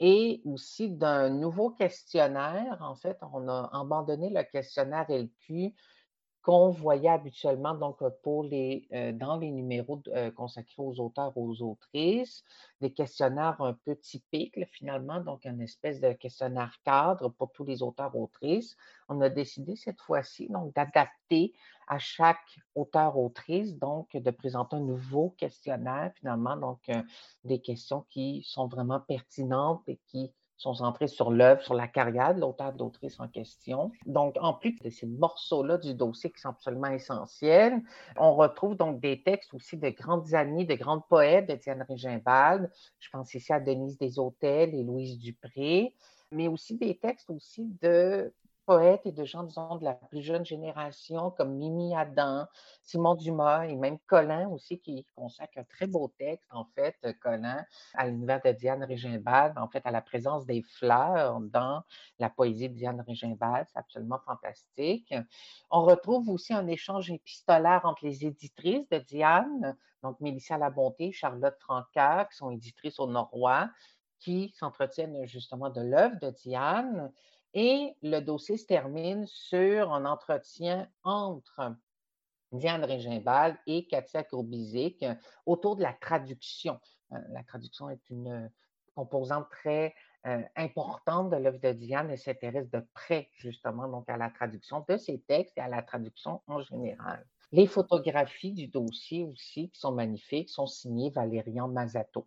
et aussi d'un nouveau questionnaire, en fait, on a abandonné le questionnaire LQ qu'on voyait habituellement donc pour les, euh, dans les numéros euh, consacrés aux auteurs, aux autrices, des questionnaires un peu typiques finalement, donc une espèce de questionnaire cadre pour tous les auteurs, autrices. On a décidé cette fois-ci d'adapter à chaque auteur, autrice, donc de présenter un nouveau questionnaire finalement, donc euh, des questions qui sont vraiment pertinentes et qui sont centrées sur l'œuvre, sur la carrière de l'auteur d'autrice en question. Donc, en plus de ces morceaux-là du dossier qui sont absolument essentiels, on retrouve donc des textes aussi de grandes amies, de grandes poètes de Diane Régimbald. Je pense ici à Denise Desautels et Louise Dupré, mais aussi des textes aussi de poètes et de gens, disons, de la plus jeune génération, comme Mimi Adam, Simon Dumas et même Colin aussi, qui consacre un très beau texte, en fait, euh, Colin, à l'univers de Diane Régimbald, en fait, à la présence des fleurs dans la poésie de Diane Régimbald. C'est absolument fantastique. On retrouve aussi un échange épistolaire entre les éditrices de Diane, donc Mélissa Labonté, Charlotte Francaire, qui sont éditrices au Norois, qui s'entretiennent justement de l'œuvre de Diane. Et le dossier se termine sur un entretien entre Diane Régimbald et Katia Kourbizik autour de la traduction. Euh, La traduction est une composante très euh, importante de l'œuvre de Diane. Elle s'intéresse de près justement donc à la traduction de ses textes et à la traduction en général. Les photographies du dossier aussi, qui sont magnifiques, sont signées Valérian Mazato.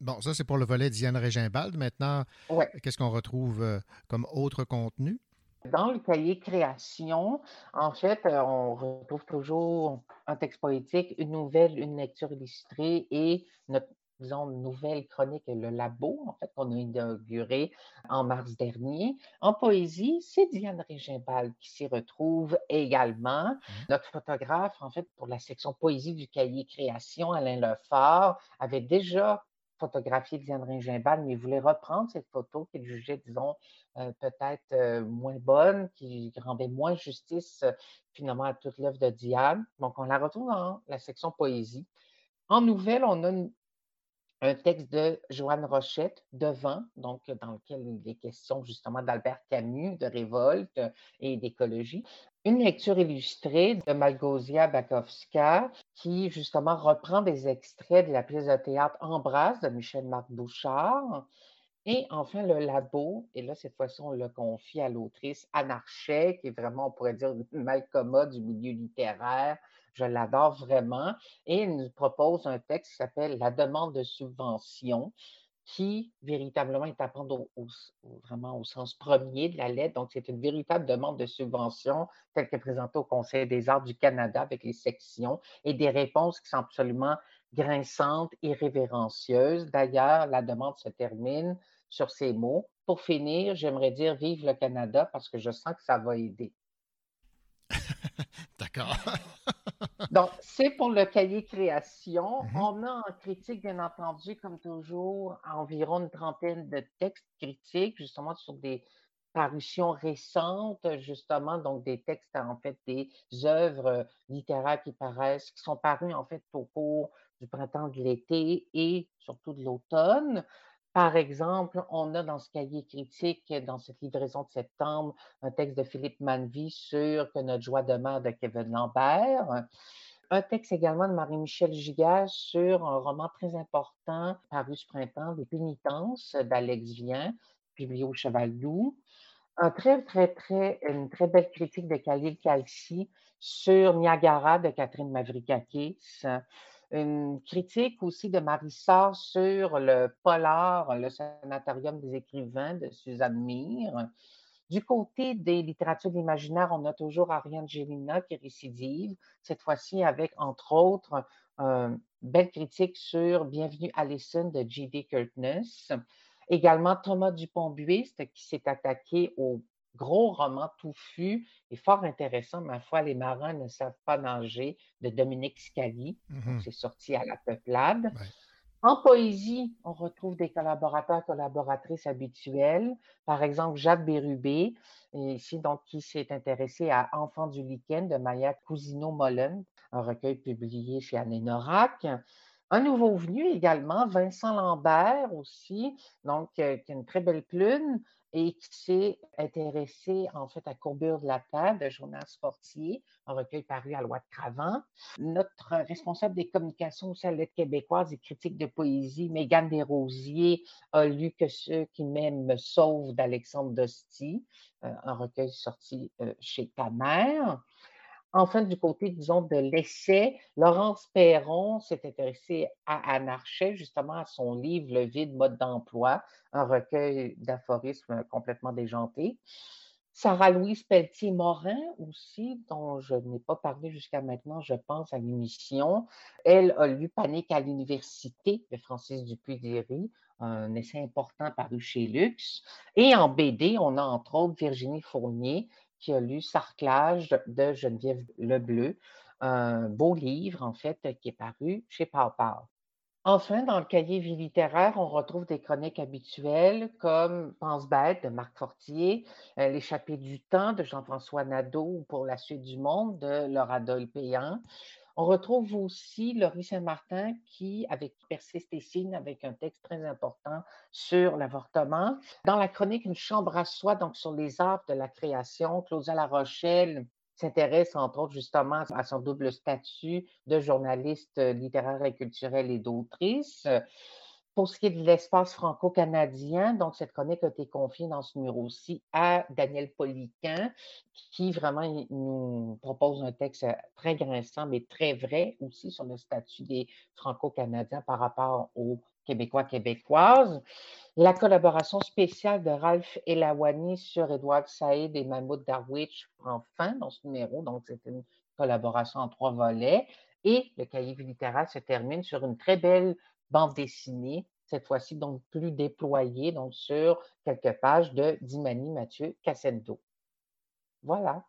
Bon, ça, c'est pour le volet Diane Régimbald. Maintenant, Ouais. qu'est-ce qu'on retrouve euh, comme autre contenu? Dans le cahier création, en fait, euh, on retrouve toujours un texte poétique, une nouvelle, une lecture illustrée et notre, disons, nouvelle chronique, le labo, en fait, qu'on a inauguré en mars dernier. En poésie, c'est Diane Régimbald qui s'y retrouve également. Notre photographe, en fait, pour la section poésie du cahier création, Alain Lefort, avait déjà photographié Diane Régimbald, mais il voulait reprendre cette photo qu'il jugeait, disons, euh, peut-être euh, moins bonne, qui rendait moins justice euh, finalement à toute l'œuvre de Diane. Donc, on la retrouve dans la section poésie. En nouvelle, on a un texte de Joanne Rochette, Devant, donc dans lequel il est question justement d'Albert Camus, de révolte et d'écologie. Une lecture illustrée de Malgosia Bakowska, qui justement reprend des extraits de la pièce de théâtre Embrasse de Michel-Marc Bouchard. Et enfin, le labo, et là, cette fois-ci, on le confie à l'autrice Anne Archet, qui est vraiment, on pourrait dire, une Malcoma du milieu littéraire. Je l'adore vraiment. Et elle nous propose un texte qui s'appelle La demande de subvention, qui véritablement est à prendre au, vraiment au sens premier de la lettre. Donc, c'est une véritable demande de subvention telle que présentée au Conseil des arts du Canada avec les sections et des réponses qui sont absolument grinçantes et révérencieuses. D'ailleurs, la demande se termine sur ces mots. Pour finir, j'aimerais dire Vive le Canada parce que je sens que ça va aider. D'accord. Donc, c'est pour le cahier création. Mhm. On a en critique, bien entendu, comme toujours, environ une trentaine de textes critiques, justement sur des parutions récentes, justement, donc des textes, en fait, des œuvres littéraires qui paraissent, qui sont parues, en fait, au cours du printemps, de l'été et surtout de l'automne. Par exemple, on a dans ce cahier critique, dans cette livraison de septembre, un texte de Philippe Manvy sur Que notre joie demeure de Kevin Lambert. Un texte également de Marie-Michel Giguère sur un roman très important paru ce printemps, Les Pénitences d'Alex Vien, publié au Cheval Doux. Un très, très, très, une très belle critique de Khalil Kalsi sur Niagara de Catherine Mavrikakis. Une critique aussi de Marie Sarr sur le Polar, le sanatorium des écrivains de Suzanne Mire. Du côté des littératures d'imaginaire, on a toujours Ariane Gélina qui récidive, cette fois-ci avec, entre autres, une belle critique sur Bienvenue Alison de J.D. Curtness. Également Thomas Dupont-Buiste qui s'est attaqué au gros roman touffu et fort intéressant, ma foi, Les marins ne savent pas nager de Dominique Scali. Mhm. c'est sorti à la peuplade. En poésie, on retrouve des collaborateurs, collaboratrices habituels. Par exemple, Jacques Bérubé, ici, donc, qui s'est intéressé à Enfants du lichen de Maya Cousino-Mollen, un recueil publié chez Anne Norac. Un nouveau venu également, Vincent Lambert aussi, donc, euh, qui a une très belle plume et qui s'est intéressé en fait à Courbure de la Terre de Jonas Fortier, un recueil paru à Loi de Cravant. Notre responsable des communications aussi à l'aide québécoise et critique de poésie, Mégane Desrosiers, a lu Que ceux qui m'aiment me sauvent d'Alexandre Dosti, euh, un recueil sorti euh, chez Ta mère. Enfin, du côté, disons, de l'essai, Laurence Perron s'est intéressée à Anne Archet, justement à son livre Le vide mode d'emploi, un recueil d'aphorismes complètement déjanté. Sarah-Louise Pelletier-Morin aussi, dont je n'ai pas parlé jusqu'à maintenant, je pense, à l'émission. Elle a lu Panique à l'université de Francis Dupuy-Déry, un essai important paru chez Lux. Et en BD, on a entre autres Virginie Fournier, qui a lu Sarclage de Geneviève Lebleu, un beau livre, en fait, qui est paru chez Pau-Pau. Enfin, dans le cahier vie littéraire, on retrouve des chroniques habituelles comme Pense bête de Marc Fortier, euh, L'échappée du temps de Jean-François Nadeau ou Pour la suite du monde de Laura Dolpéan. On retrouve aussi Laurie Saint-Martin qui, avec Persiste et signe, avec un texte très important sur l'avortement. Dans la chronique Une chambre à soi, donc sur les arts de la création, Claudia La Rochelle s'intéresse entre autres justement à son double statut de journaliste littéraire et culturelle et d'autrice. Pour ce qui est de l'espace franco-canadien, donc cette chronique a été confiée dans ce numéro-ci à Daniel Poliquin, qui vraiment nous propose un texte très grinçant, mais très vrai aussi sur le statut des franco-canadiens par rapport aux Québécois, Québécoises. La collaboration spéciale de Ralph Elawani sur Edward Saïd et Mahmoud Darwich prend fin dans ce numéro, donc c'est une collaboration en trois volets. Et le cahier littéraire se termine sur une très belle bande dessinée, cette fois-ci donc plus déployée, donc sur quelques pages de Dimani Mathieu Cassendo. Voilà.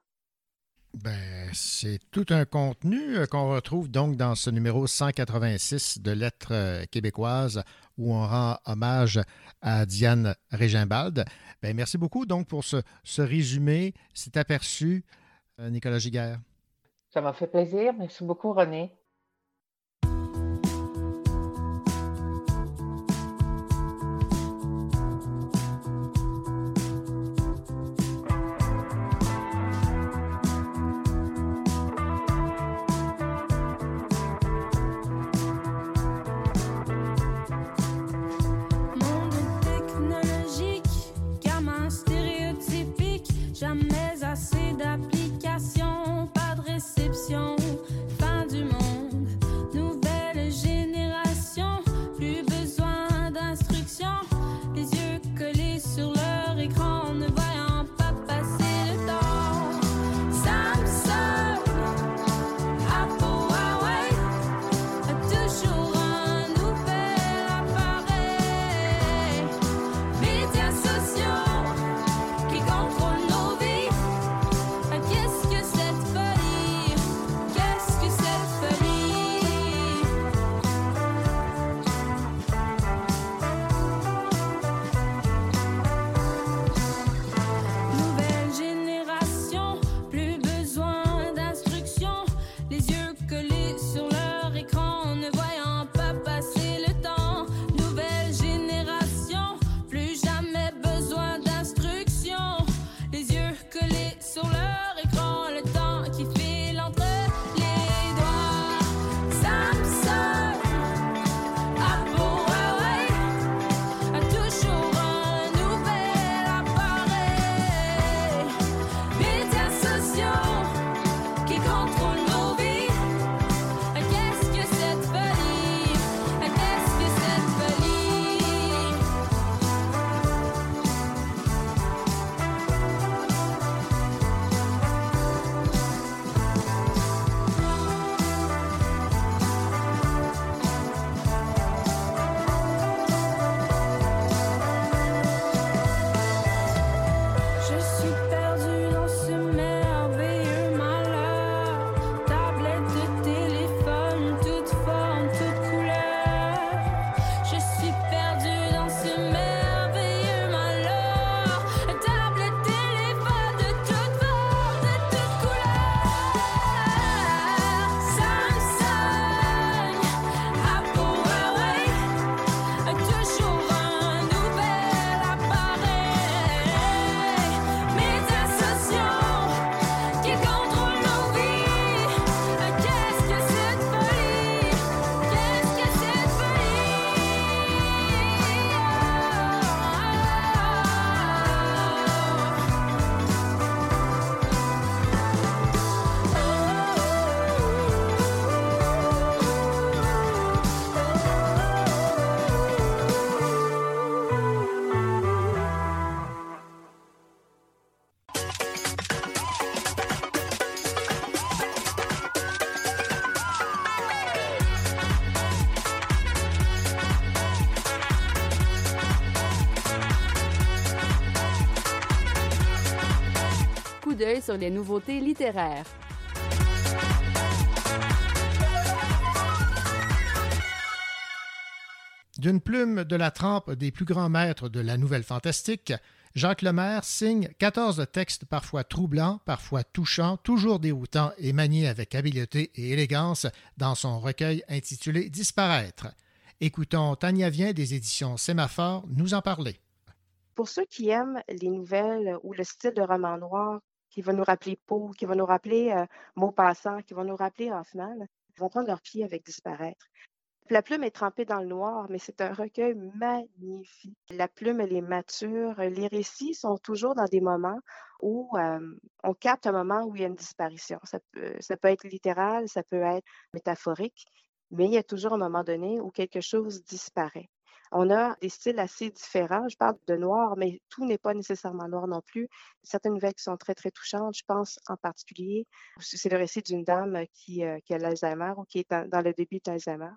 Ben, c'est tout un contenu euh, qu'on retrouve donc dans ce numéro 186 de Lettres euh, québécoises où on rend hommage à Diane Régimbald. Ben, merci beaucoup donc pour ce, ce résumé, cet aperçu, euh, Nicolas Giguère. Ça m'a fait plaisir. Merci beaucoup, René. Sur les nouveautés littéraires. D'une plume de la trempe des plus grands maîtres de la nouvelle fantastique, Jacques Lemaire signe 14 textes parfois troublants, parfois touchants, toujours déroutants et maniés avec habileté et élégance dans son recueil intitulé Disparaître. Écoutons Tania Vient des éditions Sémaphore nous en parler. Pour ceux qui aiment les nouvelles ou le style de roman noir qui va nous rappeler Poe, qui va nous rappeler euh, Maupassant, qui va nous rappeler Hoffman, vont prendre leur pied avec Disparaître. La plume est trempée dans le noir, mais c'est un recueil magnifique. La plume, elle est mature. Les récits sont toujours dans des moments où euh, on capte un moment où il y a une disparition. Ça peut être littéral, ça peut être métaphorique, mais il y a toujours un moment donné où quelque chose disparaît. On a des styles assez différents. Je parle de noir, mais tout n'est pas nécessairement noir non plus. Certaines nouvelles qui sont très, très touchantes. Je pense en particulier, c'est le récit d'une dame qui, euh, qui a l'Alzheimer ou qui est dans, le début d'Alzheimer.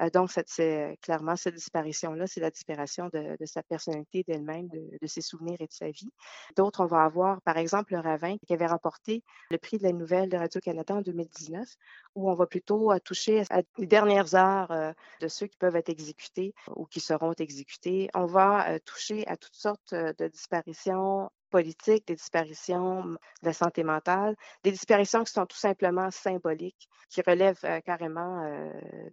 Euh, donc, c'est clairement cette disparition-là, c'est la disparition de, sa personnalité, d'elle-même, de, ses souvenirs et de sa vie. D'autres, on va avoir, par exemple, le Ravin qui avait remporté le prix de la nouvelle de Radio-Canada en 2019, où on va plutôt euh, toucher à les dernières heures de ceux qui peuvent être exécutés ou qui seront exécutés. On va toucher à toutes sortes de disparitions politiques, des disparitions de la santé mentale, des disparitions qui sont tout simplement symboliques, qui relèvent carrément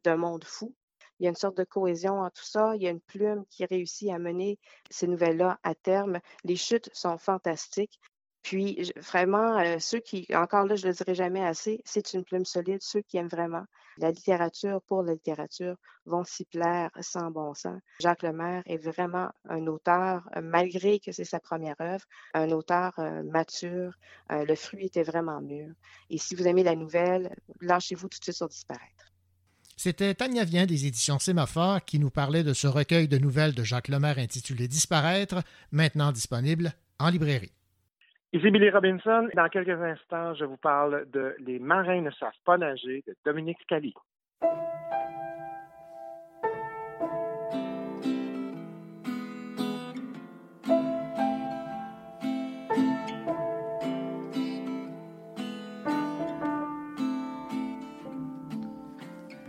d'un monde fou. Il y a une sorte de cohésion en tout ça. Il y a une plume qui réussit à mener ces nouvelles-là à terme. Les chutes sont fantastiques. Puis vraiment, euh, ceux qui, encore là, je ne le dirai jamais assez, c'est une plume solide. Ceux qui aiment vraiment la littérature pour la littérature vont s'y plaire sans bon sens. Jacques Lemaire est vraiment un auteur, euh, malgré que c'est sa première œuvre, un auteur euh, mature. le fruit était vraiment mûr. Et si vous aimez la nouvelle, lâchez-vous tout de suite sur disparaître. C'était Tania Vien des éditions Sémaphore qui nous parlait de ce recueil de nouvelles de Jacques Lemaire intitulé Disparaître, maintenant disponible en librairie. Ici Billy Robinson. Dans quelques instants, je vous parle de Les marins ne savent pas nager de Dominique Scali.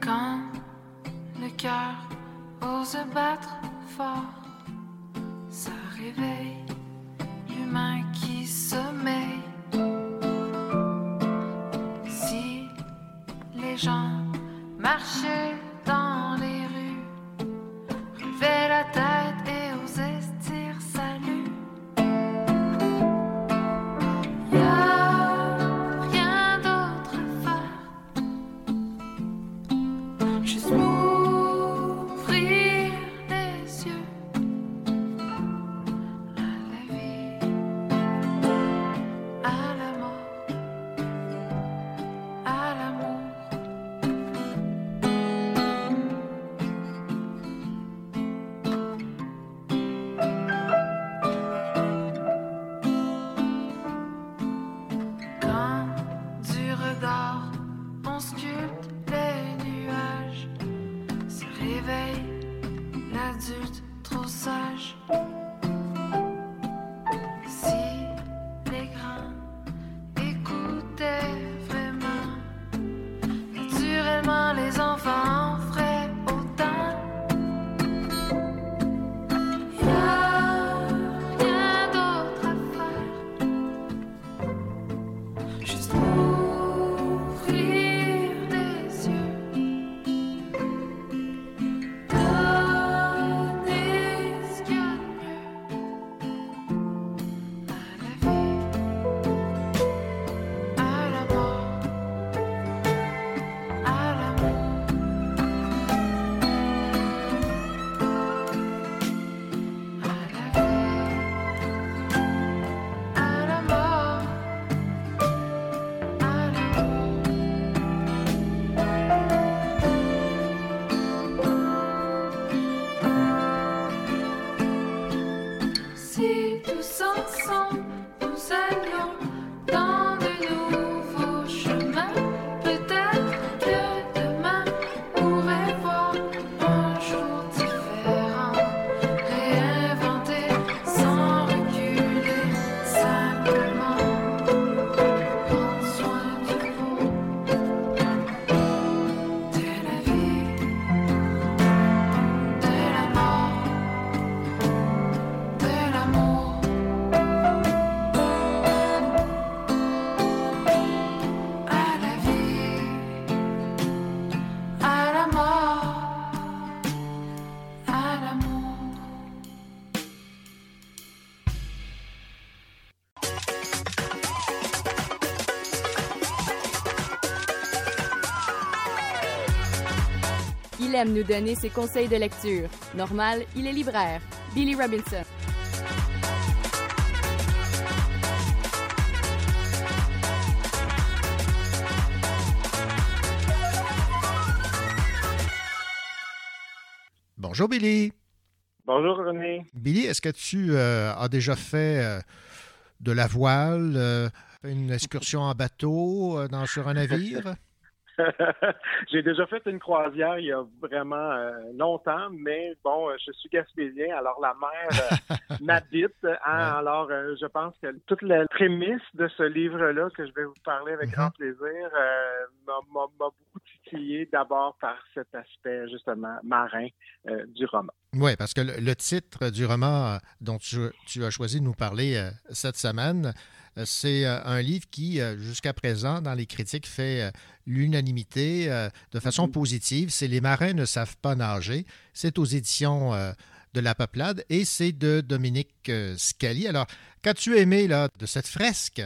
Quand le cœur ose battre fort, aime nous donner ses conseils de lecture. Normal, il est libraire. Billy Robinson. Bonjour Billy. Bonjour René. Billy, est-ce que tu euh, as déjà fait euh, de la voile, euh, une excursion en bateau euh, dans, sur un navire? J'ai déjà fait une croisière il y a vraiment euh, longtemps, mais bon, euh, je suis gaspésien, alors la mer euh, m'habite. hein, Alors, je pense que toute la prémisse de ce livre-là, que je vais vous parler avec grand plaisir, euh, m'a beaucoup titillé d'abord par cet aspect, justement, marin euh, du roman. Oui, parce que le, le titre du roman dont tu, tu as choisi de nous parler euh, cette semaine, c'est euh, un livre qui, euh, jusqu'à présent, dans les critiques, fait euh, l'unanimité euh, de façon positive. C'est Les marins ne savent pas nager. C'est aux éditions euh, de La Peuplade et c'est de Dominique euh, Scali. Alors, qu'as-tu aimé là, de cette fresque?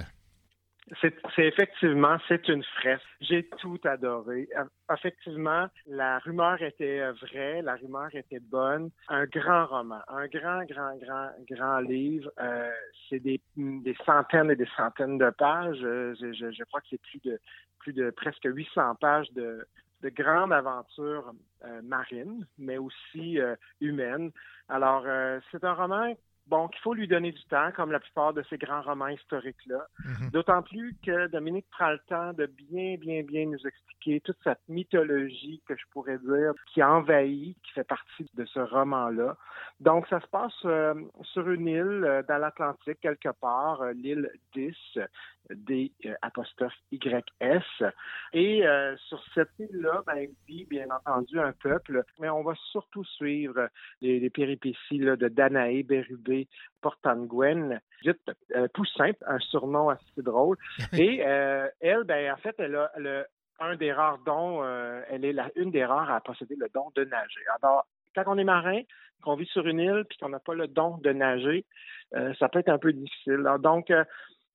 C'est effectivement, c'est une fresque. J'ai tout adoré. Euh, Effectivement, la rumeur était euh, vraie, la rumeur était bonne. Un grand roman, un grand, grand, grand, grand livre. Euh, c'est des, des centaines et des centaines de pages. Euh, je, je- je crois que c'est plus de plus de presque 800 pages de, de grandes aventures marines, mais aussi humaines. Alors, euh, c'est un roman bon qu'il faut lui donner du temps, comme la plupart de ces grands romans historiques-là. D'autant plus que Dominique prend le temps de bien, bien, bien nous expliquer toute cette mythologie que je pourrais dire qui envahit, qui fait partie de ce roman-là. Donc, ça se passe euh, sur une île euh, dans l'Atlantique quelque part, euh, l'île 10, D euh, apostrophe YS. Et sur cette île-là, ben, vit bien entendu un peuple, mais on va surtout suivre les, les péripéties là, de Danaé, Bérubé, Portanguen, dite euh, Poussin, un surnom assez drôle. Et euh, elle, ben, en fait, elle a le, un des rares dons, euh, elle est la, une des rares à posséder le don de nager. Alors, quand on est marin, qu'on vit sur une île, puis qu'on n'a pas le don de nager, euh, ça peut être un peu difficile. Alors, donc,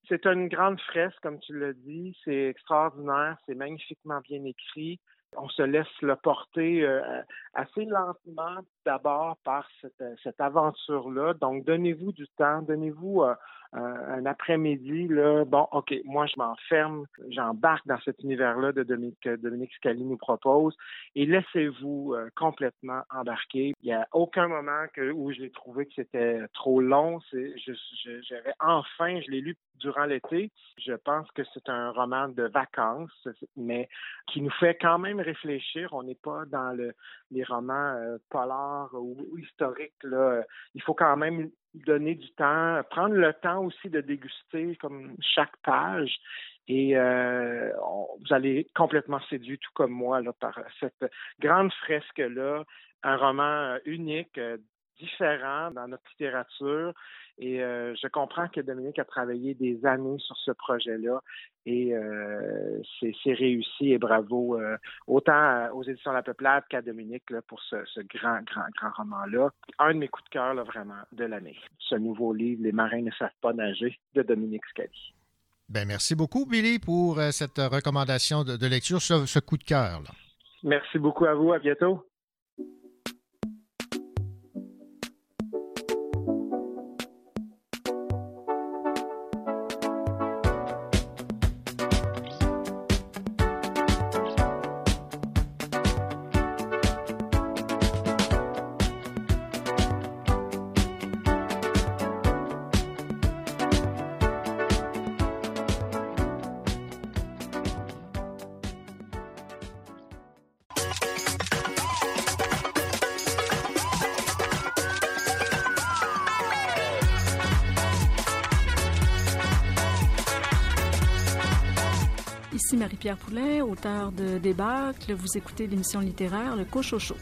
c'est une grande fresque, comme tu l'as dit. C'est extraordinaire, c'est magnifiquement bien écrit. On se laisse le porter euh, assez lentement d'abord par cette, cette aventure-là. Donc, donnez-vous du temps, donnez-vous euh, un, après-midi. Bon, OK, moi, je m'enferme, j'embarque dans cet univers-là de Dominique, que Dominique Scali nous propose et laissez-vous euh, complètement embarquer. Il n'y a aucun moment que, où je l'ai trouvé que c'était trop long. Enfin, je l'ai lu durant l'été. Je pense que c'est un roman de vacances, mais qui nous fait quand même réfléchir. On n'est pas dans le, les romans euh, polars ou, historiques. Là. Il faut quand même donner du temps, prendre le temps aussi de déguster comme chaque page. Et euh, vous allez complètement séduit, tout comme moi, là, par cette grande fresque-là. Un roman euh, unique, euh, différent dans notre littérature. Et euh, je comprends que Dominique a travaillé des années sur ce projet-là et euh, c'est réussi et bravo euh, autant aux éditions La Peuplade qu'à Dominique là, pour ce, ce grand, grand, grand roman-là. Un de mes coups de cœur là, vraiment de l'année. Ce nouveau livre, Les marins ne savent pas nager de Dominique Scali. Ben, merci beaucoup, Billy, pour cette recommandation de, de lecture, ce, ce coup de cœur. là. Merci beaucoup à vous. À bientôt. Ici Marie-Pierre Poulain, auteur de Débâcle. Vous écoutez l'émission littéraire Le Cochocho.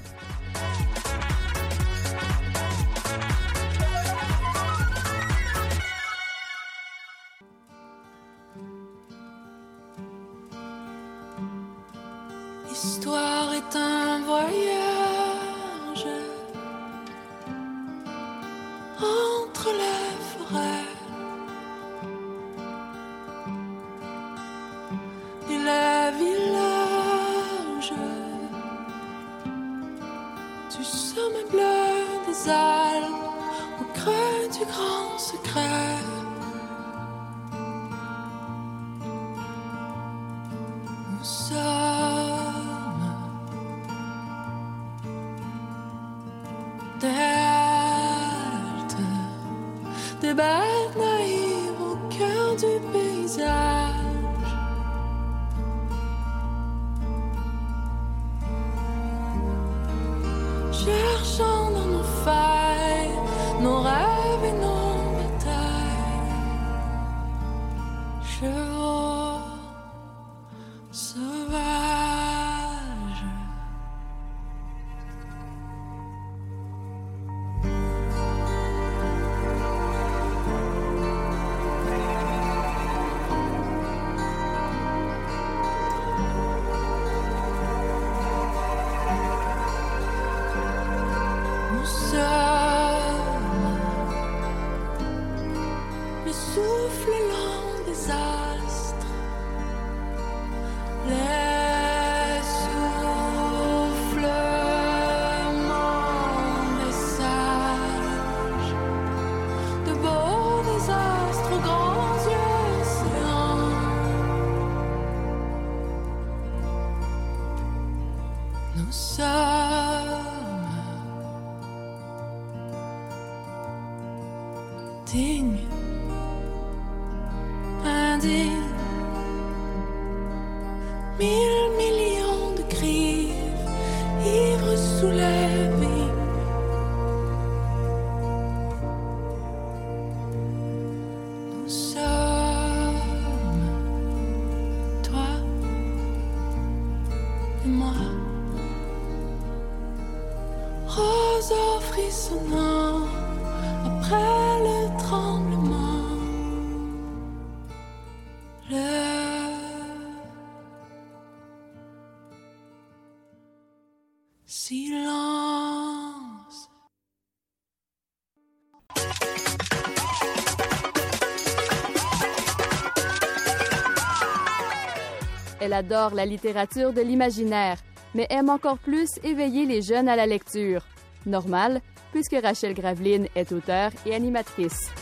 Elle adore la littérature de l'imaginaire, mais aime encore plus éveiller les jeunes à la lecture. Normal, puisque Rachel Graveline est auteure et animatrice.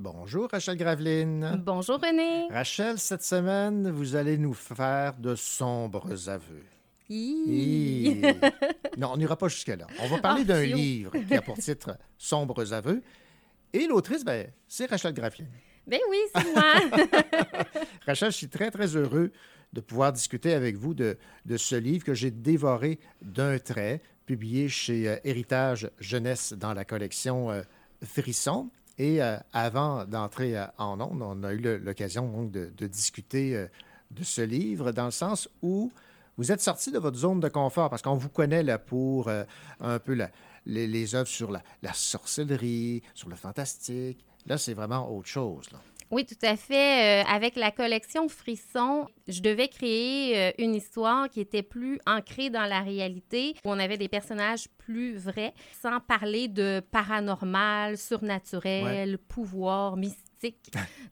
Bonjour Rachel Graveline. Bonjour René. Rachel, cette semaine, vous allez nous faire de sombres aveux. Non, on n'ira pas jusque-là. On va parler Ah, d'un livre qui a pour titre Sombres aveux. Et l'autrice, ben, c'est Rachel Graveline. Ben oui, c'est moi. Rachel, je suis très, très heureux de pouvoir discuter avec vous de, de ce livre que j'ai dévoré d'un trait, publié chez euh, Héritage Jeunesse dans la collection euh, Frisson. Et euh, avant d'entrer en ondes, on a eu l'occasion de, de discuter de ce livre dans le sens où vous êtes sorti de votre zone de confort parce qu'on vous connaît là, pour euh, un peu la- les, les œuvres sur la, la sorcellerie, sur le fantastique. Là, c'est vraiment autre chose. là. Oui, tout à fait. Euh, avec la collection Frisson, je devais créer euh, une histoire qui était plus ancrée dans la réalité, où on avait des personnages plus vrais, sans parler de paranormal, surnaturel, pouvoir, mystique.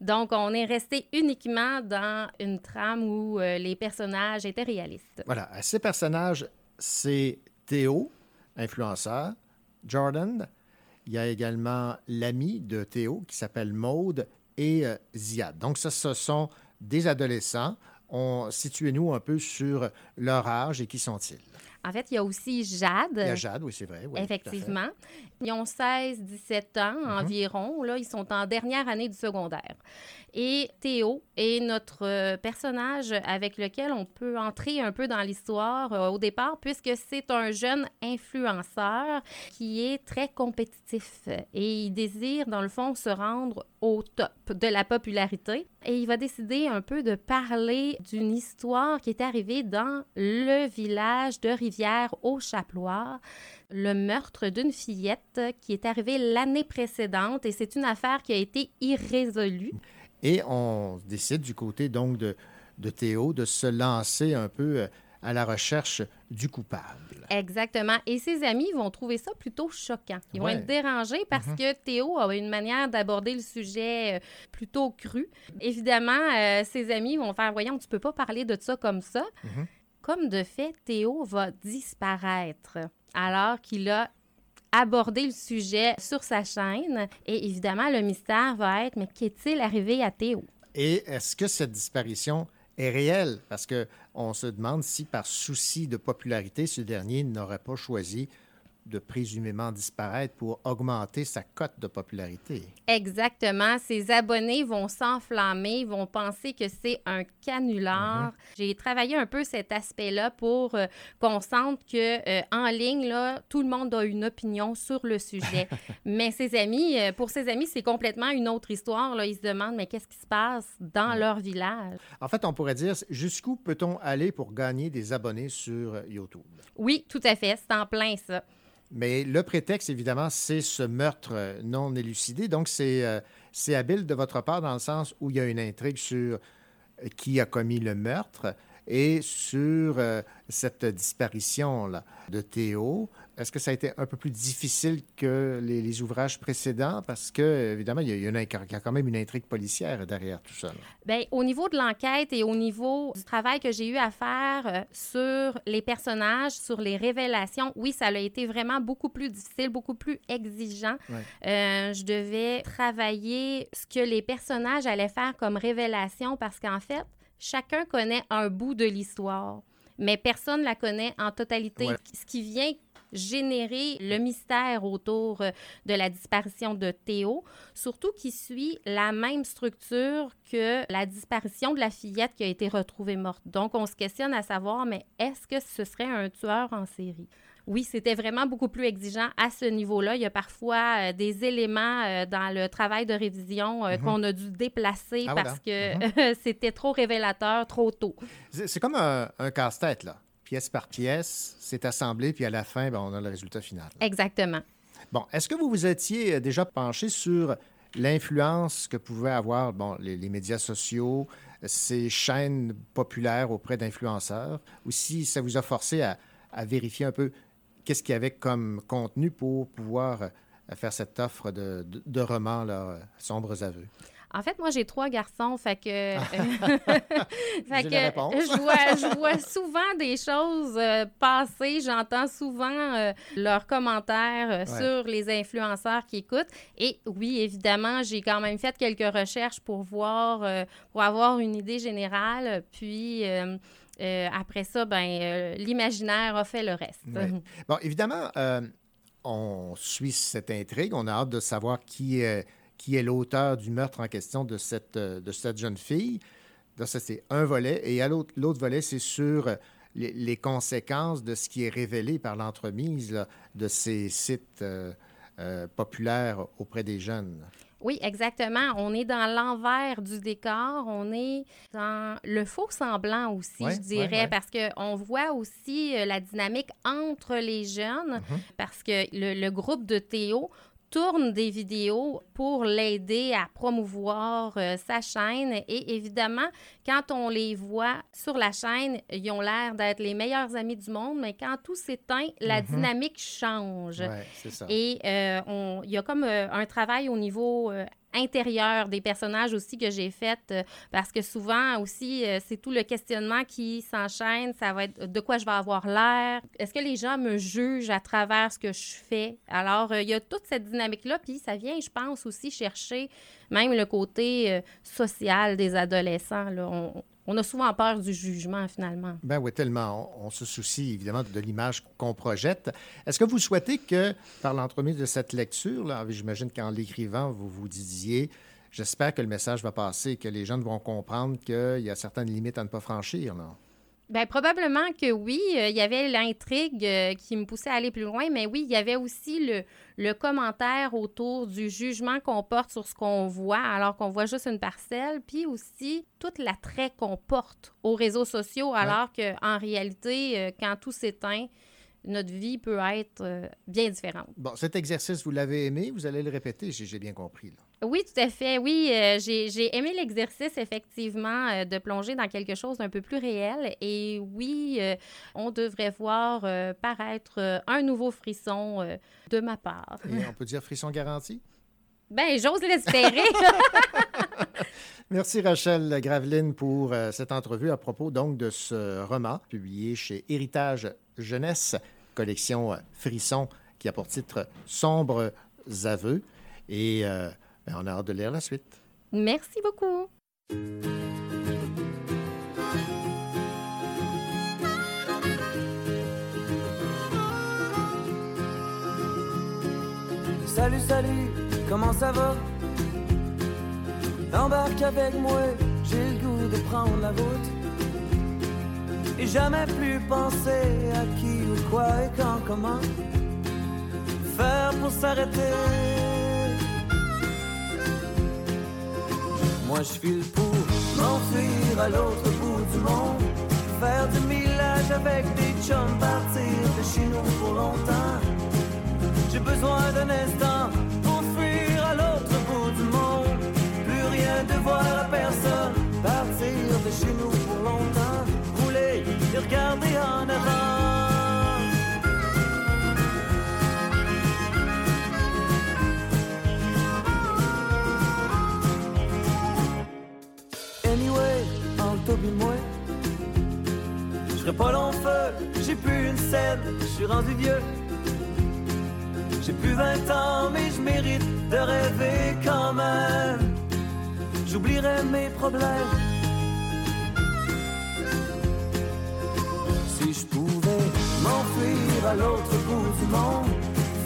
Donc, on est resté uniquement dans une trame où euh, les personnages étaient réalistes. Voilà, à ces personnages, c'est Théo, influenceur, Jordan. Il y a également l'ami de Théo qui s'appelle Maude et euh, Ziad. Donc, ça, ce sont des adolescents. On Situez-nous un peu sur leur âge et qui sont-ils? En fait, il y a aussi Jade. Il y a Jade, oui, c'est vrai. oui. Effectivement. Ils ont 16, 17 ans Mhm. environ. Là, ils sont en dernière année du secondaire. Et Théo est notre euh, personnage avec lequel on peut entrer un peu dans l'histoire euh, au départ, puisque c'est un jeune influenceur qui est très compétitif et il désire, dans le fond, se rendre au top de la popularité. Et il va décider un peu de parler d'une histoire qui est arrivée dans le village de Rivière au Chaploir, le meurtre d'une fillette qui est arrivée l'année précédente et c'est une affaire qui a été irrésolue. Et on décide du côté donc de, de Théo de se lancer un peu euh, à la recherche du coupable. Exactement. Et ses amis vont trouver ça plutôt choquant. Ils vont être dérangés parce Mhm. que Théo a une manière d'aborder le sujet euh, plutôt cru. Évidemment, euh, ses amis vont faire Voyons, tu peux pas parler de ça comme ça. Mhm. Comme de fait, Théo va disparaître alors qu'il a abordé le sujet sur sa chaîne. Et évidemment, le mystère va être Mais qu'est-il arrivé à Théo? Et est-ce que cette disparition est réelle? Parce que on se demande si, par souci de popularité, ce dernier n'aurait pas choisi de présumément disparaître pour augmenter sa cote de popularité. Exactement. Ses abonnés vont s'enflammer, vont penser que c'est un canular. J'ai travaillé un peu cet aspect-là pour euh, qu'on sente que euh, en ligne, là, tout le monde a une opinion sur le sujet. mais ses amis, euh, pour ses amis, c'est complètement une autre histoire. Là. Ils se demandent, mais qu'est-ce qui se passe dans leur village? En fait, on pourrait dire jusqu'où peut-on aller pour gagner des abonnés sur euh, YouTube? Oui, tout à fait. C'est en plein ça. Mais le prétexte, évidemment, c'est ce meurtre euh, non élucidé. Donc, c'est euh, c'est habile de votre part dans le sens où il y a une intrigue sur euh, qui a commis le meurtre et sur euh, cette disparition-là de Théo. Est-ce que ça a été un peu plus difficile que les, les ouvrages précédents? Parce que, évidemment, il y, a, il y a une- il y a quand même une intrigue policière derrière tout ça. là. Bien, au niveau de l'enquête et au niveau du travail que j'ai eu à faire euh, sur les personnages, sur les révélations, oui, ça a été vraiment beaucoup plus difficile, beaucoup plus exigeant. Ouais. Euh, je devais travailler ce que les personnages allaient faire comme révélation parce qu'en fait, chacun connaît un bout de l'histoire, mais personne ne la connaît en totalité. Ouais. Ce qui vient générer le mystère autour euh, de la disparition de Théo, surtout qui suit la même structure que la disparition de la fillette qui a été retrouvée morte. Donc, on se questionne à savoir, mais est-ce que ce serait un tueur en série? Oui, c'était vraiment beaucoup plus exigeant à ce niveau-là. Il y a parfois euh, des éléments euh, dans le travail de révision euh, Mhm. qu'on a dû déplacer Ah, parce voilà. que c'était trop révélateur trop tôt. C'est comme un, un casse-tête, là. Pièce par pièce, c'est assemblé, puis à la fin, ben, on a le résultat final. Exactement. Bon, est-ce que vous vous étiez déjà penché sur l'influence que pouvaient avoir bon, les, les médias sociaux, ces chaînes populaires auprès d'influenceurs, ou si ça vous a forcé à, à vérifier un peu qu'est-ce qu'il y avait comme contenu pour pouvoir euh, faire cette offre de, de, de romans, là, Sombres aveux? En fait, moi, j'ai trois garçons, fait que, euh, fait que je, vois, je vois souvent des choses euh, passer, j'entends souvent euh, leurs commentaires euh, Ouais. sur les influenceurs qui écoutent. Et oui, évidemment, j'ai quand même fait quelques recherches pour voir, pour avoir une idée générale. Puis euh, après ça, ben, euh, l'imaginaire a fait le reste. Bon, évidemment, euh, on suit cette intrigue. On a hâte de savoir qui est, l'auteur du meurtre en question de cette, jeune fille. Donc, ça, c'est un volet. Et à l'autre volet, c'est sur les, conséquences de ce qui est révélé par l'entremise de ces sites populaires auprès des jeunes. Oui, exactement. On est dans l'envers du décor. On est dans le faux semblant aussi, Ouais, je dirais, ouais, ouais. parce qu'on voit aussi euh, la dynamique entre les jeunes, Mhm. parce que le, le groupe de Théo tourne des vidéos pour l'aider à promouvoir euh, sa chaîne. Et évidemment, quand on les voit sur la chaîne, ils ont l'air d'être les meilleurs amis du monde, mais quand tout s'éteint, la Mhm. dynamique change. Ouais, c'est ça. Et euh, il y a comme euh, un travail au niveau euh, intérieur des personnages aussi que j'ai fait euh, parce que souvent aussi euh, c'est tout le questionnement qui s'enchaîne ça va être de quoi je vais avoir l'air? Est-ce que les gens me jugent à travers ce que je fais? Alors euh, il y a toute cette dynamique là puis ça vient je pense aussi chercher même le côté euh, social des adolescents on a souvent peur du jugement finalement Ben oui, tellement. On, se soucie évidemment de l'image qu'on projette. Est-ce que vous souhaitez que, par l'entremise de cette lecture, j'imagine qu'en l'écrivant, vous vous disiez, j'espère que le message va passer, que les jeunes vont comprendre qu'il y a certaines limites à ne pas franchir. Ben, probablement que oui. Euh, Il y avait l'intrigue euh, qui me poussait à aller plus loin, mais oui, il y avait aussi le, le commentaire autour du jugement qu'on porte sur ce qu'on voit, alors qu'on voit juste une parcelle, puis aussi tout l'attrait qu'on porte aux réseaux sociaux, alors qu'en réalité, euh, quand tout s'éteint, notre vie peut être euh, bien différente. Bon, cet exercice, vous l'avez aimé, vous allez le répéter, j'ai bien compris. là. Oui, tout à fait. Oui, euh, j'ai aimé l'exercice, effectivement, euh, de plonger dans quelque chose d'un peu plus réel. Et oui, on devrait voir paraître un nouveau frisson de ma part. Et on peut dire frisson garanti? Ben, j'ose l'espérer. Merci Rachel Graveline pour euh, cette entrevue à propos donc de ce roman publié chez Héritage Jeunesse, collection euh, Frisson qui a pour titre Sombres aveux. Et euh, ben, on a hâte de lire la suite. Merci beaucoup. Salut, salut, comment ça va? Embarque avec moi, j'ai le goût de prendre la route. Et jamais plus penser à qui ou quoi et quand, comment faire pour s'arrêter. Moi je file pour m'enfuir à l'autre bout du monde. Faire du millage avec des chums, partir de chez nous pour longtemps. J'ai besoin d'un instant De voir à personne. Partir de chez nous pour longtemps. Rouler et regarder en avant. Anyway, en Toby moi, je serai pas long feu, j'ai plus une scène, je suis rendu vieux. J'ai plus 20 ans, mais je mérite de rêver quand même. J'oublierai mes problèmes. Si je pouvais m'enfuir à l'autre bout du monde,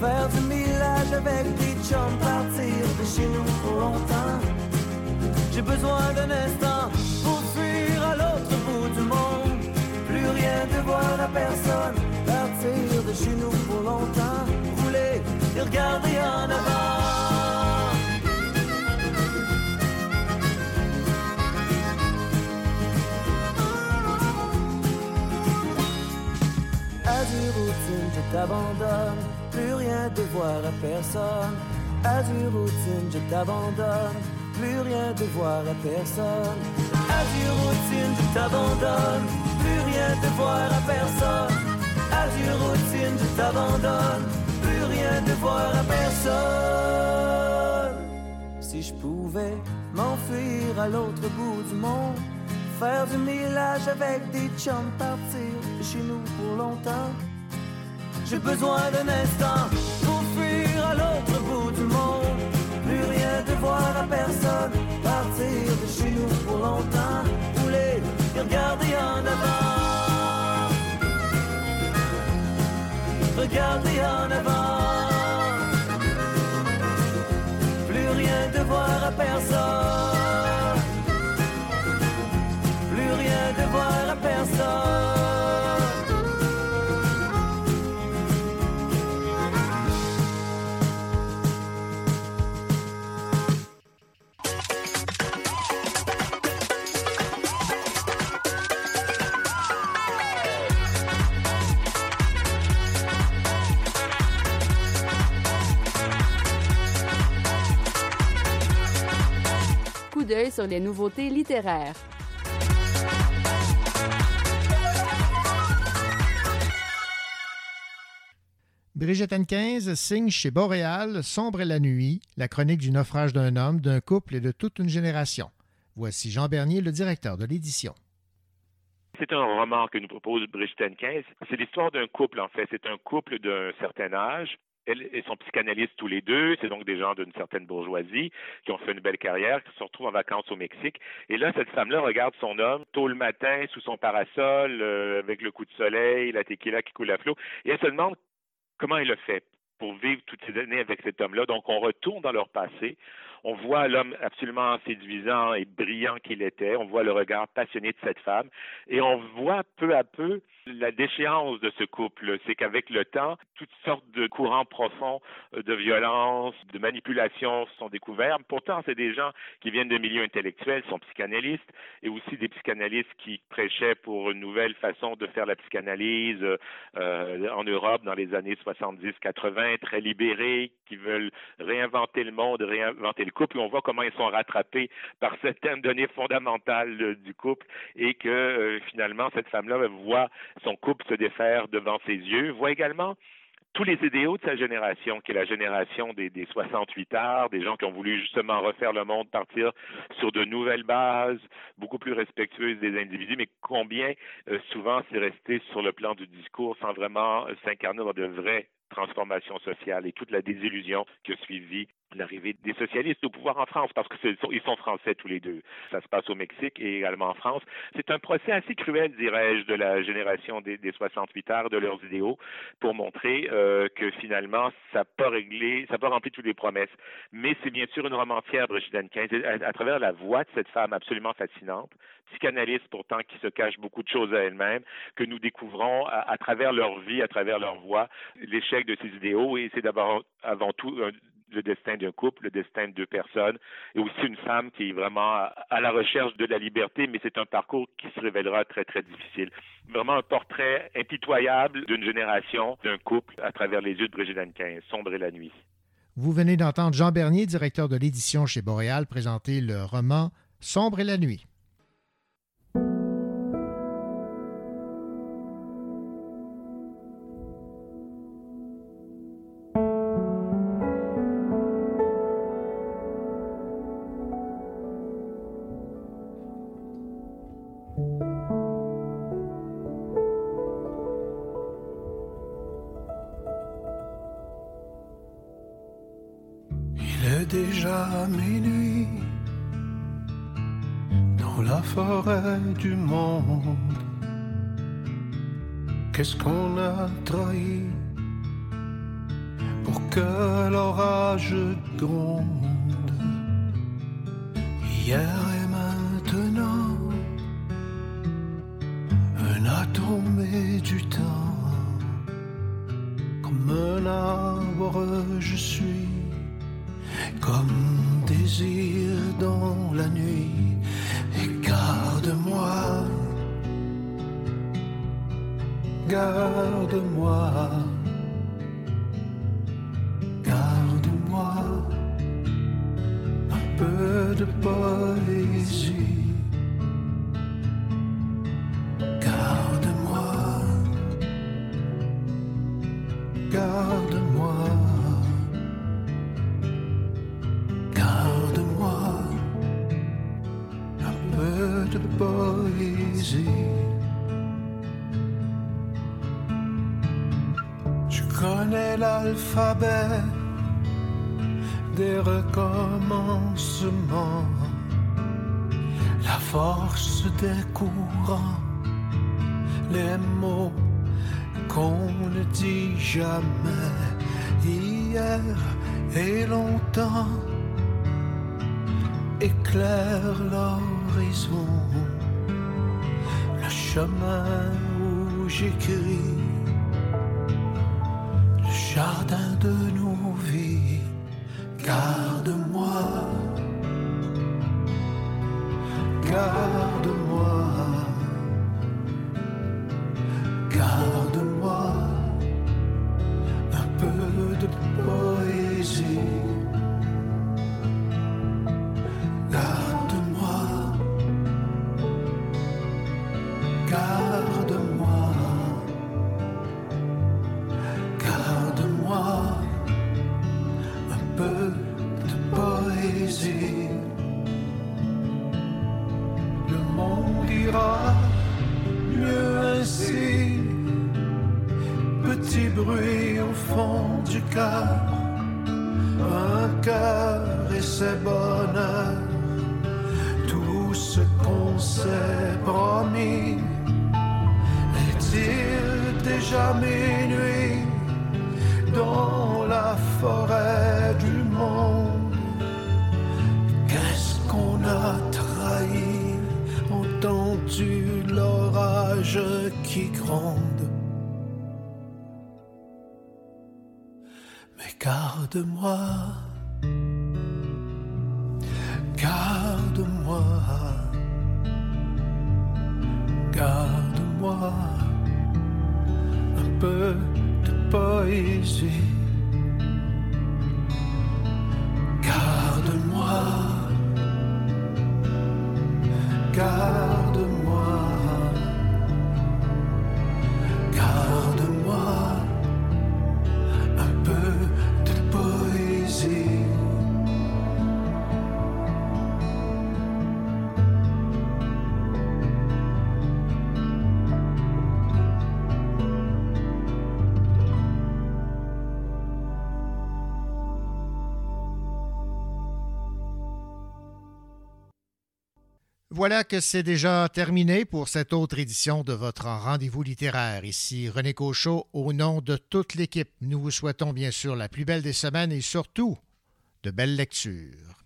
faire du millage avec des chums, partir de chez nous pour longtemps. J'ai besoin d'un instant pour fuir à l'autre bout du monde. Plus rien de voir à personne, partir de chez nous pour longtemps. Rouler et regarder en avant. Routine, je t'abandonne. Plus rien de voir à personne. Azur routine, je t'abandonne. Plus rien de voir à personne. Azur routine, je t'abandonne. Plus rien de voir à personne. Azur routine, je t'abandonne. Plus rien de voir à personne. Si je pouvais m'enfuir à l'autre bout du monde, faire du millage avec des chums, partir de chez nous pour longtemps. J'ai besoin d'un instant pour fuir à l'autre bout du monde. Plus rien de voir à personne, partir de chez nous pour longtemps. Rouler et regarder en avant. Regarder en avant. Plus rien de voir à personne. D'œil sur les nouveautés littéraires. Brigitte N15 signe chez Boréal Sombre et la nuit, la chronique du naufrage d'un homme, d'un couple et de toute une génération. Voici Jean Bernier, le directeur de l'édition. C'est un roman que nous propose Brigitte N15. C'est l'histoire d'un couple, en fait. C'est un couple d'un certain âge. Elle et son psychanalyste tous les deux, c'est donc des gens d'une certaine bourgeoisie qui ont fait une belle carrière, qui se retrouvent en vacances au Mexique. Et là, cette femme-là regarde son homme tôt le matin sous son parasol, euh, avec le coup de soleil, la tequila qui coule à flot, et elle se demande comment il a fait pour vivre toutes ces années avec cet homme-là. Donc, on retourne dans leur passé. On voit l'homme absolument séduisant et brillant qu'il était. On voit le regard passionné de cette femme. Et on voit peu à peu la déchéance de ce couple. C'est qu'avec le temps, toutes sortes de courants profonds euh, de violence, de manipulation sont découverts. Pourtant, c'est des gens qui viennent de milieux intellectuels, sont psychanalystes, et aussi des psychanalystes qui prêchaient pour une nouvelle façon de faire la psychanalyse euh, en Europe dans les années 70-80, très libérés, qui veulent réinventer le monde, réinventer le couple. on voit comment ils sont rattrapés par certaines données fondamentales euh, du couple et que euh, finalement, cette femme-là voit son couple se défaire devant ses yeux, voit également tous les idéaux de sa génération, qui est la génération des, des 68 arts, des gens qui ont voulu justement refaire le monde, partir sur de nouvelles bases, beaucoup plus respectueuses des individus, mais combien euh, souvent c'est resté sur le plan du discours sans vraiment s'incarner dans de vraies transformations sociales et toute la désillusion qui a suivi l'arrivée des socialistes au pouvoir en France, parce qu'ils sont, ils sont français tous les deux. Ça se passe au Mexique et également en France. C'est un procès assez cruel, dirais-je, de la génération des, des 68 arts, de leurs idéaux, pour montrer euh, que finalement, ça n'a pas réglé, ça pas rempli toutes les promesses. Mais c'est bien sûr une romancière, Brigitte Anquin, à, à travers la voix de cette femme absolument fascinante, psychanalyste pourtant qui se cache beaucoup de choses à elle-même, que nous découvrons à, à, travers leur vie, à travers leur voix, l'échec de ces idéaux. Et c'est d'abord avant tout le destin d'un couple, le destin de deux personnes, et aussi une femme qui est vraiment à la recherche de la liberté, mais c'est un parcours qui se révélera très, très difficile. Vraiment un portrait impitoyable d'une génération, d'un couple, à travers les yeux de Brigitte Anquin, Sombre et la nuit. Vous venez d'entendre Jean Bernier, directeur de l'édition chez Boréal, présenter le roman Sombre et la nuit. Qu'on a trahi pour que l'orage gronde Hier et maintenant, un atome et du temps. Comme un arbre, je suis comme désir dans la nuit Garde-moi, garde-moi, garde-moi force des courants, les mots qu'on ne dit jamais hier et longtemps éclaire l'horizon chemin où j'écris le jardin de nos vies. Garde-moi, garde-moi, Garde-moi, garde-moi, Voilà que c'est déjà terminé pour cette autre édition de votre rendez-vous littéraire. Ici René Cochot, au nom de toute l'équipe, nous vous souhaitons bien sûr la plus belle des semaines et surtout de belles lectures.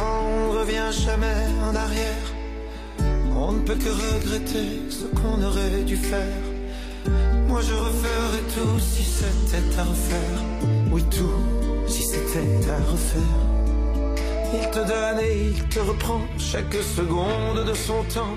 On revient jamais en arrière. On ne peut que regretter ce qu'on aurait dû faire. Moi je referais tout si c'était à refaire. Oui, tout si c'était à refaire. Il te donne et il te reprend chaque seconde de son temps.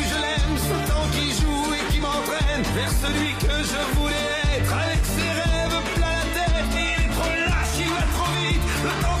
qui joue et qui m'entraîne Vers celui que je voulais. Être Avec ses rêves plein la tête Il est trop lâche, il va trop vite